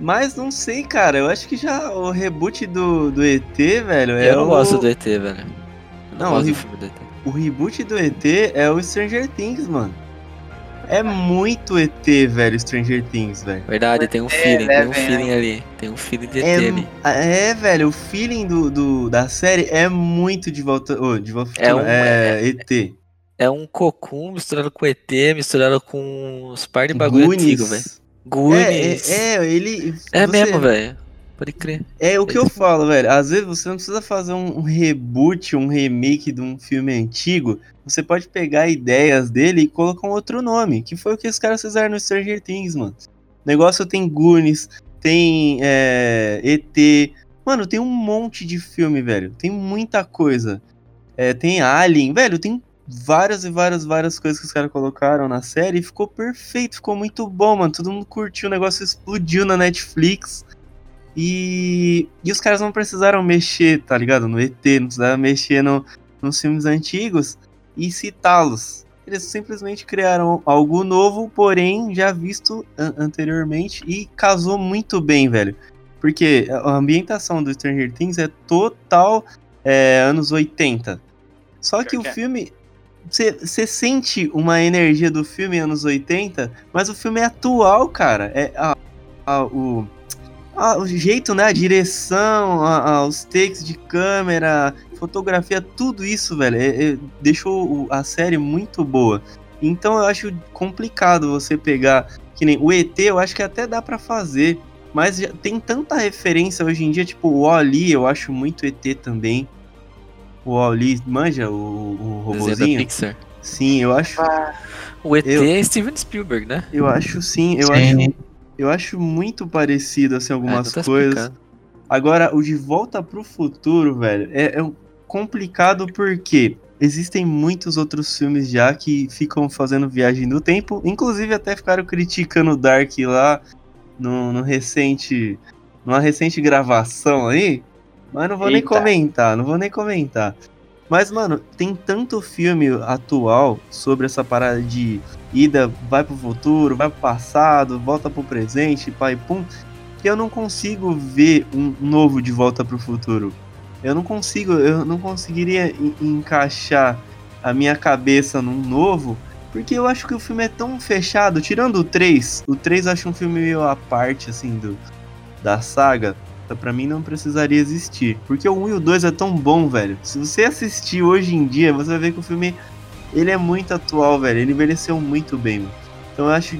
mas não sei, cara. Eu acho que já o reboot do, do ET, velho, é eu não o. gosto do ET, velho. Eu não, Não, gosto o- ET. O reboot do ET é o Stranger Things, mano. É muito ET, velho, Stranger Things, velho. Verdade, tem um feeling, né, tem um feeling ali. Tem um feeling de ET É, ali. é, velho, o feeling do, do- da série é muito de volta. ô, de volta É um- é, ET. É um cocum misturado com ET, misturado com uns par de bagulho antigo, velho. Goonies. É, é, é, ele. É você- mesmo, velho. Pode crer. É o que eu falo, velho. Às vezes você não precisa fazer um, reboot, um remake de um filme antigo. Você pode pegar ideias dele e colocar um outro nome. Que foi o que os caras fizeram no Stranger Things, mano. O negócio tem Goonies, tem é, ET. Mano, tem um monte de filme, velho. Tem muita coisa. É, tem Alien, velho, tem várias e várias, várias coisas que os caras colocaram na série e ficou perfeito, ficou muito bom, mano. Todo mundo curtiu, o negócio explodiu na Netflix. E, e os caras não precisaram mexer, tá ligado? No ET, não precisaram mexer no, nos filmes antigos e citá-los. Eles simplesmente criaram algo novo, porém já visto an- anteriormente e casou muito bem, velho. Porque a ambientação do Stranger Things é total é, anos 80. Só que o é. filme. Você sente uma energia do filme anos 80, mas o filme é atual, cara. É a- a- o, o jeito, né? A direção, a- a- os takes de câmera, fotografia, tudo isso, velho, é- é- deixou a série muito boa. Então eu acho complicado você pegar. Que nem o ET, eu acho que até dá pra fazer. Mas já tem tanta referência hoje em dia, tipo o Wall-E, eu acho muito ET também. O Wall-E, manja o, o Desenho da robozinho? Pixar. Sim, eu acho. O ET Eu- é Steven Spielberg, né? Eu acho sim, eu Sim. acho. Eu acho muito parecido, assim, algumas É, então tá coisas. Agora, o De Volta pro Futuro, velho, é, é complicado porque existem muitos outros filmes já que ficam fazendo viagem no tempo. Inclusive, até ficaram criticando o Dark lá no, no recente. numa recente gravação aí. Mas não vou nem Eita. comentar, não vou nem comentar. Mas, mano, tem tanto filme atual sobre essa parada de ida, vai pro futuro, vai pro passado, volta pro presente, pai pum, que eu não consigo ver um novo de volta pro futuro. Eu não consigo, eu não conseguiria en- encaixar a minha cabeça num novo, porque eu acho que o filme é tão fechado, tirando o 3, o 3 eu acho um filme meio à parte, assim, do, da saga, pra mim não precisaria existir, porque o 1 e o 2 é tão bom, velho. Se você assistir hoje em dia, você vai ver que o filme, ele é muito atual, velho, ele envelheceu muito bem. Então eu acho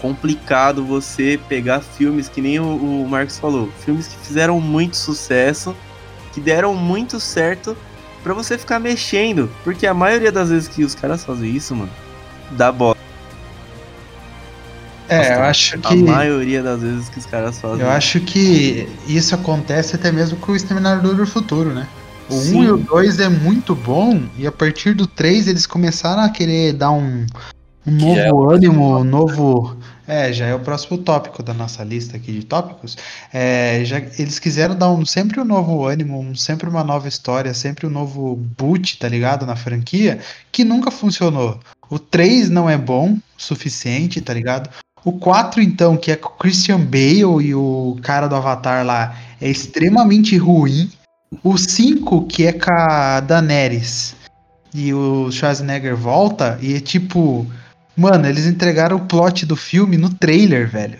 complicado você pegar filmes que nem o, o Marcos falou, filmes que fizeram muito sucesso, que deram muito certo pra você ficar mexendo, porque a maioria das vezes que os caras fazem isso, mano, dá bosta. É, eu acho A que. maioria das vezes que os caras fazem. Eu acho que isso acontece até mesmo com o Exterminador do Futuro, né? O 1 Sim. e o 2 é muito bom, e a partir do 3 eles começaram a querer dar um, um é novo o ânimo, um novo. É, já é o próximo tópico da nossa lista aqui de tópicos. É, já, eles quiseram dar um, sempre um novo ânimo, um- sempre uma nova história, sempre um novo boot, tá ligado? Na franquia, que nunca funcionou. O 3 não é bom o suficiente, tá ligado? O 4, então, que é com o Christian Bale e o cara do Avatar lá, é extremamente ruim. O 5, que é com a Daenerys e o Schwarzenegger volta, e é tipo. Mano, eles entregaram o plot do filme no trailer, velho.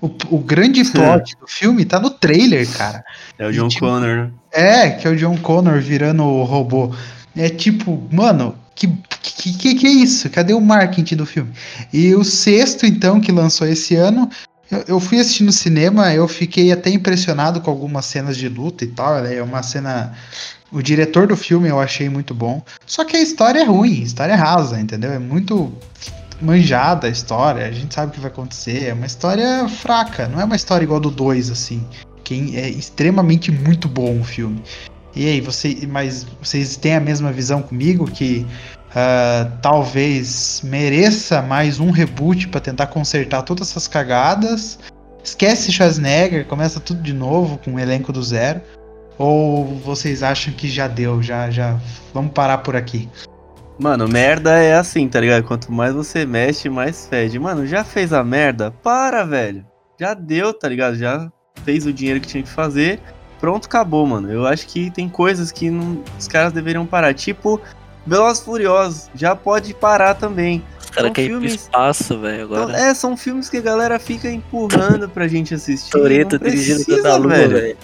O, o grande plot do filme tá no trailer, cara. É o John tipo, Connor, né? É, que é o John Connor virando o robô. É tipo, mano, que, que, que, que é isso? Cadê o marketing do filme? E o sexto, então, que lançou esse ano, eu, fui assistir no cinema, eu fiquei até impressionado com algumas cenas de luta e tal. É uma cena. O diretor do filme eu achei muito bom. Só que a história é ruim, a história é rasa, entendeu? É muito manjada a história, a gente sabe o que vai acontecer. É uma história fraca, não é uma história igual do 2, assim. Que é extremamente muito bom o filme. E aí, você, mas vocês têm a mesma visão comigo que uh, talvez mereça mais um reboot para tentar consertar todas essas cagadas? Esquece Schwarzenegger, começa tudo de novo com o elenco do zero? Ou vocês acham que já deu, já, já vamos parar por aqui? Mano, merda é assim, tá ligado? Quanto mais você mexe, mais fede. Mano, já fez a merda? Para, velho. Já deu, tá ligado? Já fez o dinheiro que tinha que fazer pronto, acabou, mano. Eu acho que tem coisas que não, os caras deveriam parar. Tipo, Velozes Furiosos, já pode parar também. Os caras querem filmes... espaço, velho, agora. Então, é, são filmes que a galera fica empurrando pra gente assistir. Toreto dirigindo toda a lua, velho.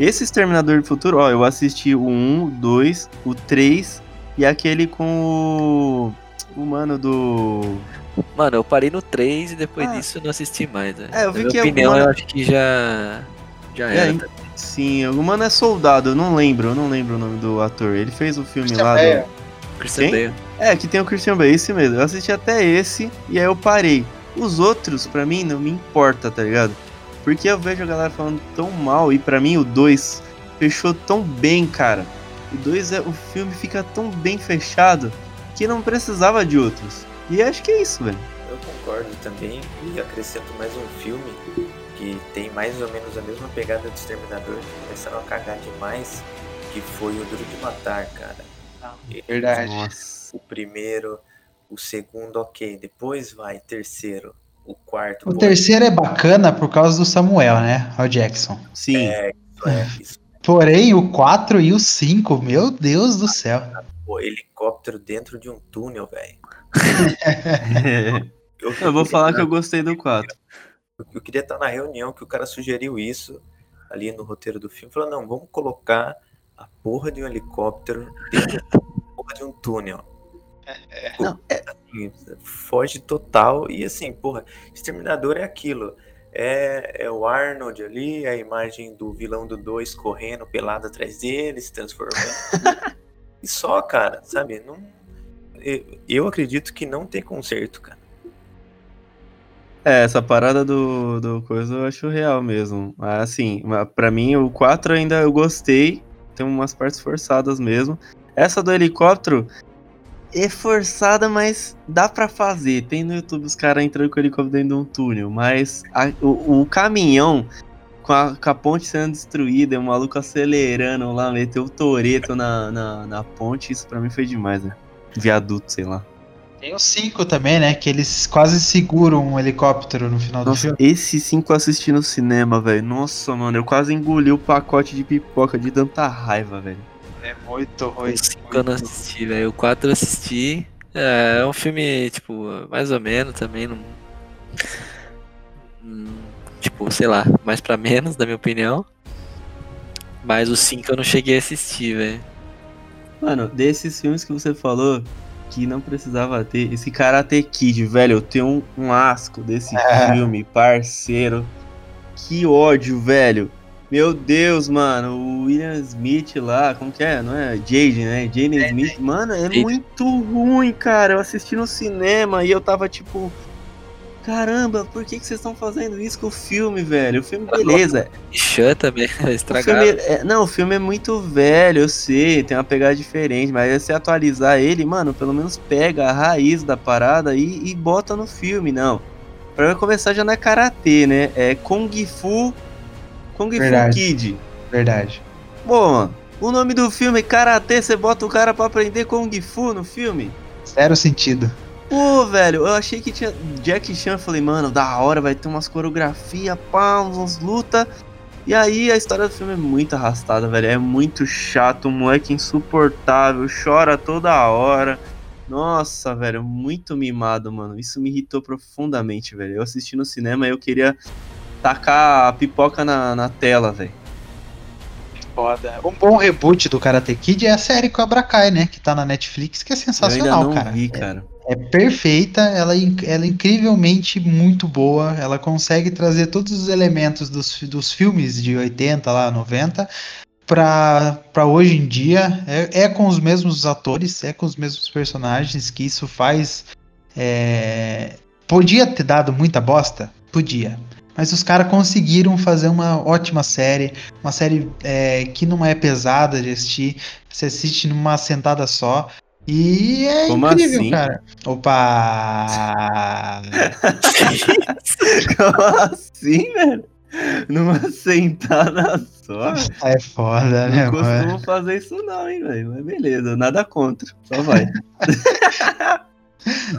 Esse Exterminador do Futuro, ó, eu assisti o 1, o 2, o 3 e aquele com o. O mano do. Mano, eu parei no 3 e depois ah. disso não assisti mais. Né? É, eu vi Na que minha opinião, eu acho que já. Já é, era. Sim, o mano é soldado, eu não lembro, eu não lembro o nome do ator. Ele fez o filme Christian lá Bale. do. Christian Bale. É, que tem o Christian Bale, esse mesmo. Eu assisti até esse e aí eu parei. Os outros, pra mim, não me importa, tá ligado? Porque eu vejo a galera falando tão mal e pra mim o 2 fechou tão bem, cara. O 2 é. O filme fica tão bem fechado que não precisava de outros. E acho que é isso, velho. Eu concordo também e acrescento mais um filme que tem mais ou menos a mesma pegada do Exterminador, que começaram a cagar demais, que foi o Duro de Matar, cara. Ah, verdade. Nossa. O primeiro, o segundo, ok. Depois vai, terceiro, o quarto. O terceiro é bacana por causa do Samuel, né? O Jackson. Sim. É, isso é, isso. Porém, o 4 e o 5, meu Deus do céu. O helicóptero dentro de um túnel, velho. eu, eu vou falar que eu gostei do 4. Eu queria estar na reunião que o cara sugeriu isso ali no roteiro do filme. Falou, não, vamos colocar a porra de um helicóptero dentro da porra de um túnel. É, é. não, é... Assim, foge total. E assim, porra, Exterminador é aquilo. É, é o Arnold ali, a imagem do vilão do 2 correndo pelado atrás dele, se transformando. e só, cara, sabe? Não, eu acredito que não tem conserto, cara. É, essa parada do, do coisa eu acho real mesmo. Assim, para mim o 4 ainda eu gostei, tem umas partes forçadas mesmo. Essa do helicóptero é forçada, mas dá para fazer. Tem no YouTube os caras entrando com o helicóptero dentro de um túnel, mas a, o, o, caminhão com a, com a, ponte sendo destruída, o maluco acelerando lá, meteu o toreto na, na, na ponte, isso para mim foi demais, né? Viaduto, sei lá. Tem o 5 também, né? Que eles quase seguram um helicóptero no final Nossa, do filme. Esse 5 eu assisti no cinema, velho. Nossa, mano, eu quase engoli o pacote de pipoca de tanta raiva, velho. É muito ruim. O 5 eu não assisti, velho. O 4 eu assisti. É, é um filme, tipo, mais ou menos também. Não... Hum, tipo, sei lá, mais pra menos, na minha opinião. Mas o 5 eu não cheguei a assistir, velho. Mano, desses filmes que você falou, que não precisava ter. Esse Karate Kid, velho, eu tenho um, um asco desse é. filme, parceiro. Que ódio, velho. Meu Deus, mano, o William Smith lá, como que é? Não é? Jade, né? Jane é, Smith. Mano, é muito ruim, cara. Eu assisti no cinema e eu tava tipo, caramba, por que, que vocês estão fazendo isso com o filme, velho? O filme, beleza. Chan também, estragado. É, não, o filme é muito velho, eu sei, tem uma pegada diferente, mas se atualizar ele, mano, pelo menos pega a raiz da parada e, e bota no filme, não. Pra começar já não é karatê, né? É Kung Fu. Kung Verdade. Fu Kid. Verdade. Bom, o nome do filme é Karatê, você bota o cara pra aprender Kung Fu no filme? Zero sentido. Pô, velho, eu achei que tinha Jack Chan, eu falei, mano, da hora, vai ter umas coreografia, pá, umas luta. E aí a história do filme é muito arrastada, velho, é muito chato, um moleque insuportável, chora toda hora. Nossa, velho, muito mimado, mano. Isso me irritou profundamente, velho. Eu assisti no cinema e eu queria tacar a pipoca na, na tela, velho. foda. Um bom reboot do Karate Kid é a série Cobra Kai, né? Que tá na Netflix, que é Eu sensacional, ainda não cara. vi, cara. É perfeita, ela, é ela é incrivelmente muito boa. Ela consegue trazer todos os elementos dos, dos filmes de 80, lá, 90, pra, pra hoje em dia. É, é com os mesmos atores, é com os mesmos personagens, que isso faz. é, Podia ter dado muita bosta? Podia. Mas os caras conseguiram fazer uma ótima série. Uma série é, que não é pesada de assistir. Você assiste numa sentada só. E é Como incrível, assim? cara. Opa! Como assim, velho? Numa sentada só? É foda, né, Não mano? costumo fazer isso não, hein, velho. Mas beleza, nada contra. Só vai.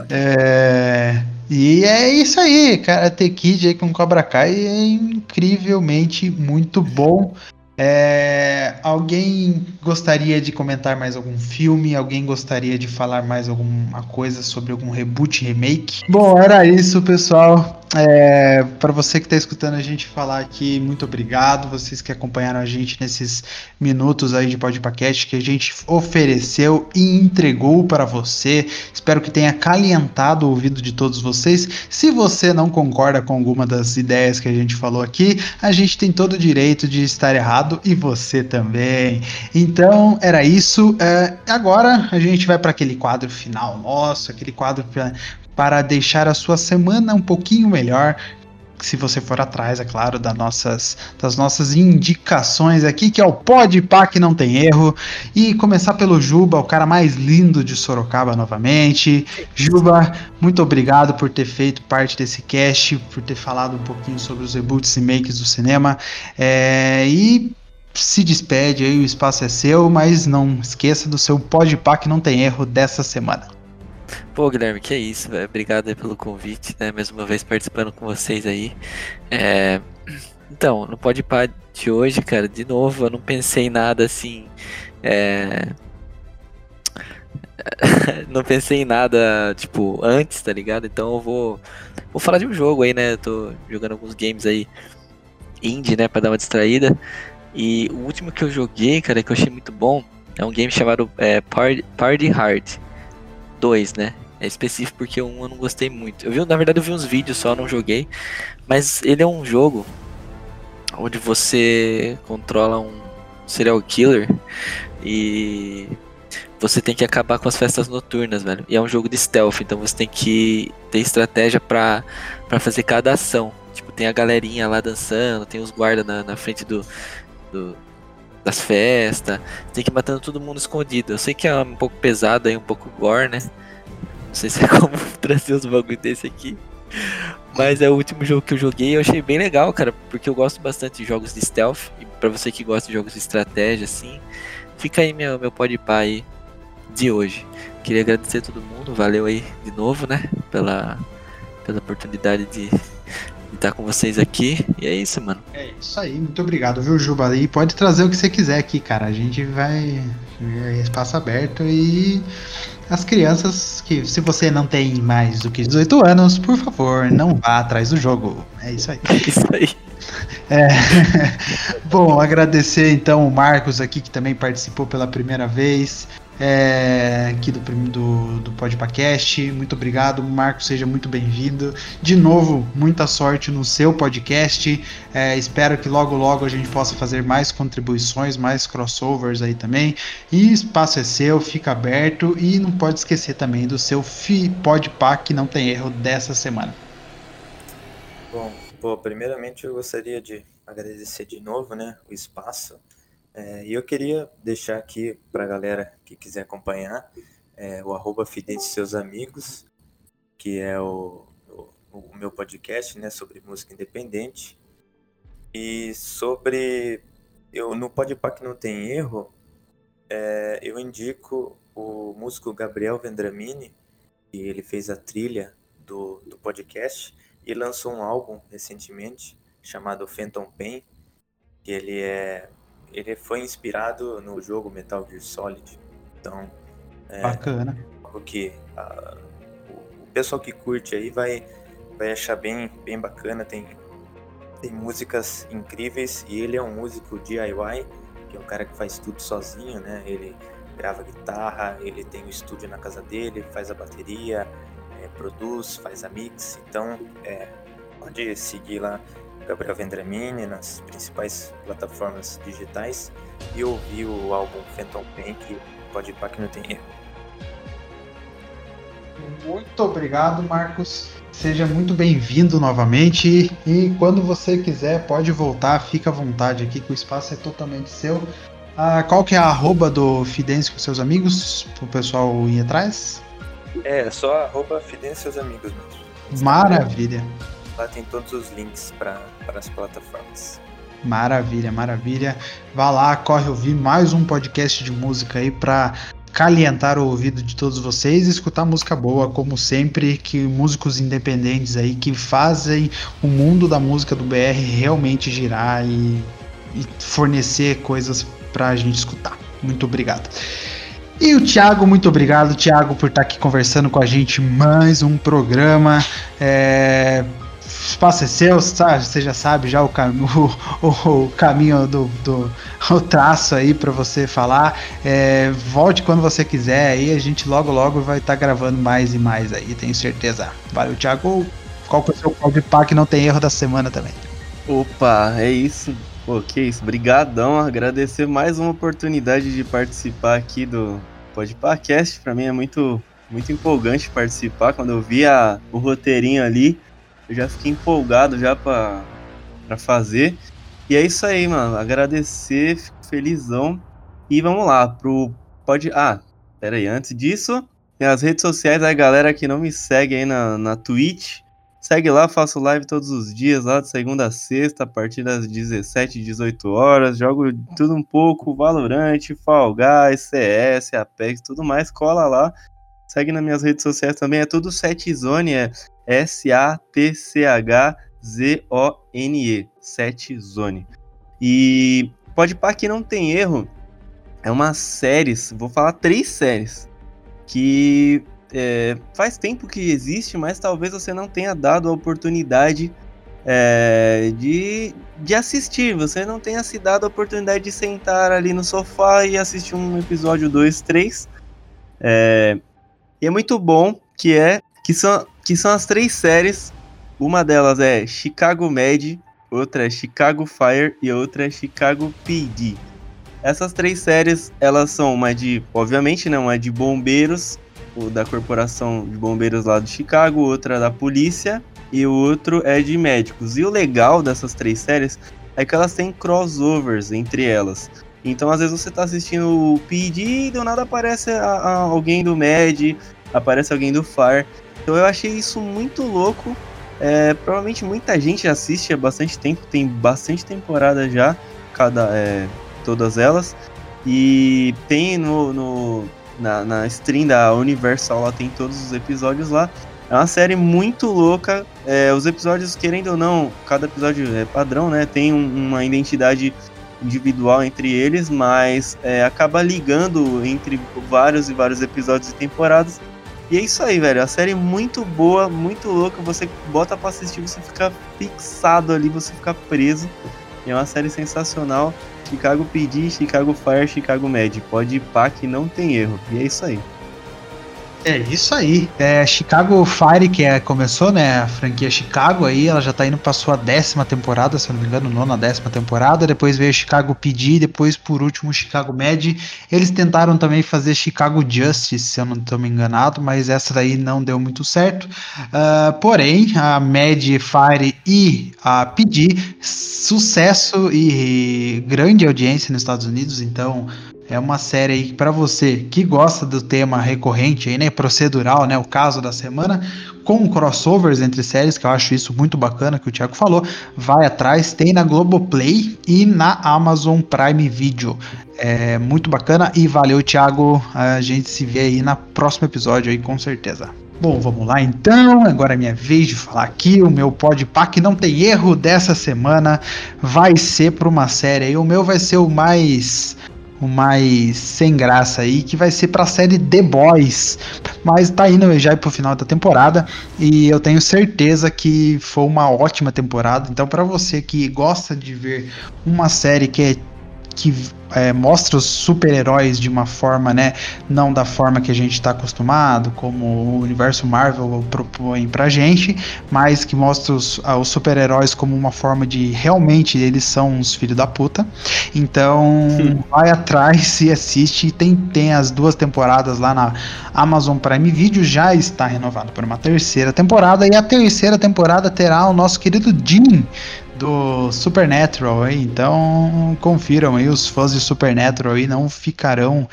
É, E é isso aí, Karate Kid aí com Cobra Kai é incrivelmente muito bom. É, Alguém gostaria de comentar mais algum filme? Alguém gostaria de falar mais alguma coisa sobre algum reboot, remake? Bom, era isso, pessoal. É, para você que está escutando a gente falar aqui, muito obrigado. Vocês que acompanharam a gente nesses minutos aí de podcast que a gente ofereceu e entregou para você. Espero que tenha calentado o ouvido de todos vocês. Se você não concorda com alguma das ideias que a gente falou aqui, a gente tem todo o direito de estar errado e você também. Então era isso. É, agora a gente vai para aquele quadro final nosso, aquele quadro para deixar a sua semana um pouquinho melhor. Se você for atrás, é claro, das nossas, das nossas indicações aqui, que é o Pode Pá que não tem erro. E começar pelo Juba, o cara mais lindo de Sorocaba novamente. Juba, muito obrigado por ter feito parte desse cast, por ter falado um pouquinho sobre os reboots e makes do cinema. É, e se despede aí, o espaço é seu, mas não esqueça do seu Pode Pá que não tem erro dessa semana. Pô, Guilherme, que é isso, velho. Obrigado pelo convite, né? Mais uma vez participando com vocês aí. É, Então, no Pode de hoje, cara, de novo, eu não pensei em nada assim. é, não pensei em nada, tipo, antes, tá ligado? Então eu vou. Vou falar de um jogo aí, né? Eu tô jogando alguns games aí indie, né? Pra dar uma distraída. E o último que eu joguei, cara, que eu achei muito bom, é um game chamado é, Party Hard 2, né? É específico porque um eu não gostei muito. Eu vi, na verdade, eu vi uns vídeos só, não joguei. Mas ele é um jogo onde você controla um serial killer e você tem que acabar com as festas noturnas, velho. E é um jogo de stealth, então você tem que ter estratégia pra fazer cada ação. Tipo, tem a galerinha lá dançando, tem os guardas na, na frente do, do- das festas. Tem que ir matando todo mundo escondido. Eu sei que é um pouco pesado aí, um pouco gore, né? Não sei se é como trazer os bagulho desse aqui. Mas é o último jogo que eu joguei e eu achei bem legal, cara, porque eu gosto bastante de jogos de stealth. E pra você que gosta de jogos de estratégia, assim, fica aí meu, meu pode aí de hoje. Queria agradecer a todo mundo, valeu aí de novo, né? Pela, pela oportunidade de, de estar com vocês aqui. E é isso, mano. É isso aí, muito obrigado, viu, Juba? E pode trazer o que você quiser aqui, cara. A gente vai. é espaço aberto e. As crianças que, se você não tem mais do que 18 anos, por favor, não vá atrás do jogo. É isso aí. É isso aí. É. Bom, agradecer então o Marcos aqui, que também participou pela primeira vez é, aqui do, do, do Podpacast. Muito obrigado, Marcos, seja muito bem-vindo. De novo, muita sorte no seu podcast. É, espero que logo, logo a gente possa fazer mais contribuições, mais crossovers aí também. E espaço é seu, fica aberto. E não pode esquecer também do seu fi- Podpah, que não tem erro dessa semana. Bom, pô, primeiramente eu gostaria de agradecer de novo, né, o espaço. É, e eu queria deixar aqui para a galera que quiser acompanhar é, o arroba Fidente Seus Amigos, que é o, o, o meu podcast, né, sobre música independente. E sobre, eu no Podpah que não tem erro, é, eu indico o músico Gabriel Vendramini, que ele fez a trilha do, do podcast e lançou um álbum recentemente chamado Phantom Pain, que ele é ele foi inspirado no jogo Metal Gear Solid. Então, é Bacana. algo que ah, o, o pessoal que curte aí vai vai achar bem bem bacana, tem tem músicas incríveis e ele é um músico DIY, que é um cara que faz tudo sozinho, né? Ele grava guitarra, ele tem o um estúdio na casa dele, faz a bateria, é, produz, faz a mix. Então, é, pode seguir lá Gabriel Vendramini nas principais plataformas digitais e ouvir o álbum Phantom Pain, que pode ir para que não tem erro. Muito obrigado, Marcos. Seja muito bem-vindo novamente. E quando você quiser, pode voltar, fica à vontade aqui, que o espaço é totalmente seu. Ah, qual que é a arroba do Fidêncio com seus amigos? Para o pessoal ir atrás? É, só arroba Fidêncio seus amigos mesmo. Maravilha. Lá tem todos os links para as plataformas. Maravilha, maravilha. Vá lá, corre ouvir mais um podcast de música aí para calientar o ouvido de todos vocês e escutar música boa, como sempre, que músicos independentes aí que fazem o mundo da música do BR realmente girar e, e fornecer coisas pra gente escutar. Muito obrigado. E o Thiago, muito obrigado, Thiago, por estar aqui conversando com a gente mais um programa. É, espaço é seu, sabe? você já sabe já o, o, o, o caminho do, do o traço aí para você falar. É, volte quando você quiser aí, a gente logo logo vai estar tá gravando mais e mais aí, tenho certeza. Valeu, Thiago. Qual foi o seu call de que não tem erro da semana também? Opa, é isso. Pô, que isso. Brigadão, agradecer mais uma oportunidade de participar aqui do Podpacast. Para mim é muito muito empolgante participar. Quando eu vi a, o roteirinho ali, eu já fiquei empolgado já para fazer. E é isso aí, mano. Agradecer, fico felizão. E vamos lá, pro. Pode. Ah, pera aí. Antes disso, as redes sociais, a galera que não me segue aí na, na Twitch. Segue lá, faço live todos os dias, lá de segunda a sexta, a partir das 17, 18 horas. Jogo tudo um pouco, Valorant, Fall Guys, CS, Apex, tudo mais. Cola lá. Segue nas minhas redes sociais também. É tudo Setzone, é S-A-T-C-H-Z-O-N-E. Setzone. E pode pá que não tem erro. É uma série, vou falar três séries, que é, faz tempo que existe, mas talvez você não tenha dado a oportunidade é, de, de assistir. Você não tenha se dado a oportunidade de sentar ali no sofá e assistir um episódio 2, 3. É, e é muito bom que é que são, que são as três séries. Uma delas é Chicago Med, outra é Chicago Fire e outra é Chicago PD. Essas três séries, elas são uma de, obviamente, né, uma de bombeiros, o da corporação de bombeiros lá de Chicago, outra da polícia e o outro é de médicos. E o legal dessas três séries é que elas têm crossovers entre elas. Então, às vezes você tá assistindo o PD e do nada aparece a, a alguém do Med, aparece alguém do FAR. Então eu achei isso muito louco. É, provavelmente muita gente assiste há bastante tempo, tem bastante temporada já, cada é, todas elas. E tem no, no na, na stream da Universal, lá tem todos os episódios lá. É uma série muito louca. É, os episódios, querendo ou não, cada episódio é padrão, né? Tem um, uma identidade individual entre eles, mas é, acaba ligando entre vários e vários episódios e temporadas. E é isso aí, velho. A série é muito boa, muito louca. Você bota pra assistir, você fica fixado ali, você fica preso. E é uma série sensacional. Chicago PD, Chicago Fire, Chicago Med. Pode ir pá que não tem erro. E é isso aí. É isso aí. É Chicago Fire, que é, começou, né? A franquia Chicago aí, ela já tá indo pra sua décima temporada, se eu não me engano, nona, décima temporada. Depois veio Chicago PD, depois, por último, Chicago Med. Eles tentaram também fazer Chicago Justice, se eu não tô me enganado, mas essa daí não deu muito certo. Uh, porém, a Med, Fire e a PD, sucesso e grande audiência nos Estados Unidos, então é uma série aí para você que gosta do tema recorrente aí, né, procedural, né, o caso da semana, com crossovers entre séries, que eu acho isso muito bacana que o Thiago falou. Vai atrás, tem na Globoplay e na Amazon Prime Video. É muito bacana e valeu, Thiago. A gente se vê aí no próximo episódio aí com certeza. Bom, vamos lá então. Agora é minha vez de falar aqui. O meu podpack não tem erro dessa semana. Vai ser para uma série aí. O meu vai ser o mais o mais sem graça aí, que vai ser para a série The Boys. Mas tá indo já pro final da temporada e eu tenho certeza que foi uma ótima temporada. Então, para você que gosta de ver uma série que é que é, mostra os super-heróis de uma forma, né, não da forma que a gente está acostumado, como o universo Marvel propõe pra gente, mas que mostra os, os super-heróis como uma forma de realmente eles são uns filhos da puta. Então, Sim. vai atrás e assiste. Tem, tem as duas temporadas lá na Amazon Prime Video, já está renovado por uma terceira temporada, e a terceira temporada terá o nosso querido Jim do Supernatural então confiram aí os fãs de Supernatural aí não ficarão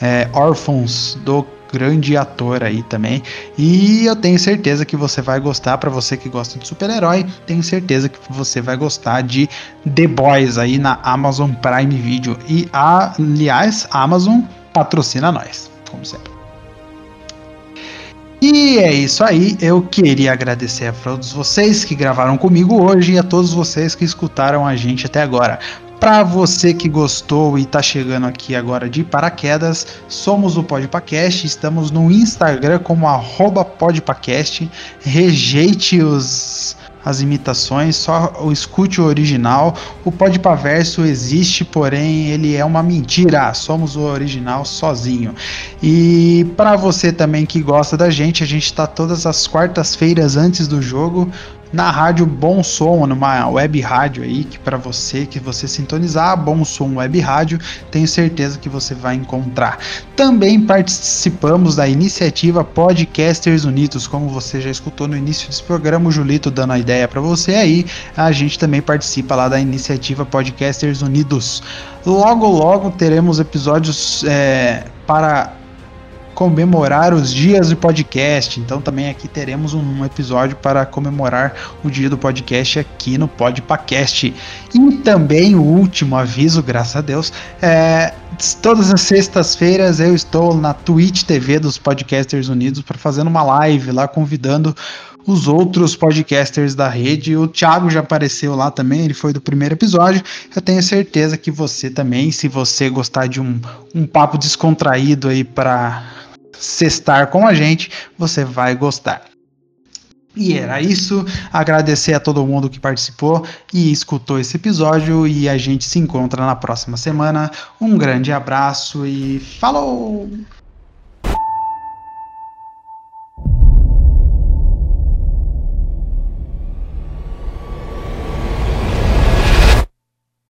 é, órfãos do grande ator aí também. E eu tenho certeza que você vai gostar, para você que gosta de super-herói, tenho certeza que você vai gostar de The Boys aí na Amazon Prime Video. E aliás, a Amazon patrocina nós, como sempre. E é isso aí. Eu queria agradecer a todos vocês que gravaram comigo hoje e a todos vocês que escutaram a gente até agora. Para você que gostou e está chegando aqui agora de paraquedas, somos o Podpacast, estamos no Instagram como @podpacast. Rejeite os as imitações, só escute o original. O Podpaverso existe, porém ele é uma mentira. Somos o original sozinho. E para você também que gosta da gente, a gente está todas as quartas-feiras antes do jogo na rádio Bom Som, numa web rádio aí, que para você que você sintonizar Bom Som Web Rádio, tenho certeza que você vai encontrar. Também participamos da iniciativa Podcasters Unidos, como você já escutou no início desse programa, o Julito dando a ideia para você aí, a gente também participa lá da iniciativa Podcasters Unidos. Logo, logo teremos episódios é, para comemorar os dias do podcast. Então também aqui teremos um episódio para comemorar o dia do podcast aqui no Podpacast. E também o último aviso, graças a Deus, é todas as sextas-feiras eu estou na Twitch TV dos Podcasters Unidos para fazer uma live lá convidando os outros podcasters da rede. O Thiago já apareceu lá também, ele foi do primeiro episódio. Eu tenho certeza que você também, se você gostar de um, um papo descontraído aí para sextar com a gente, você vai gostar. E era isso. Agradecer a todo mundo que participou e escutou esse episódio. E a gente se encontra na próxima semana. Um grande abraço e falou!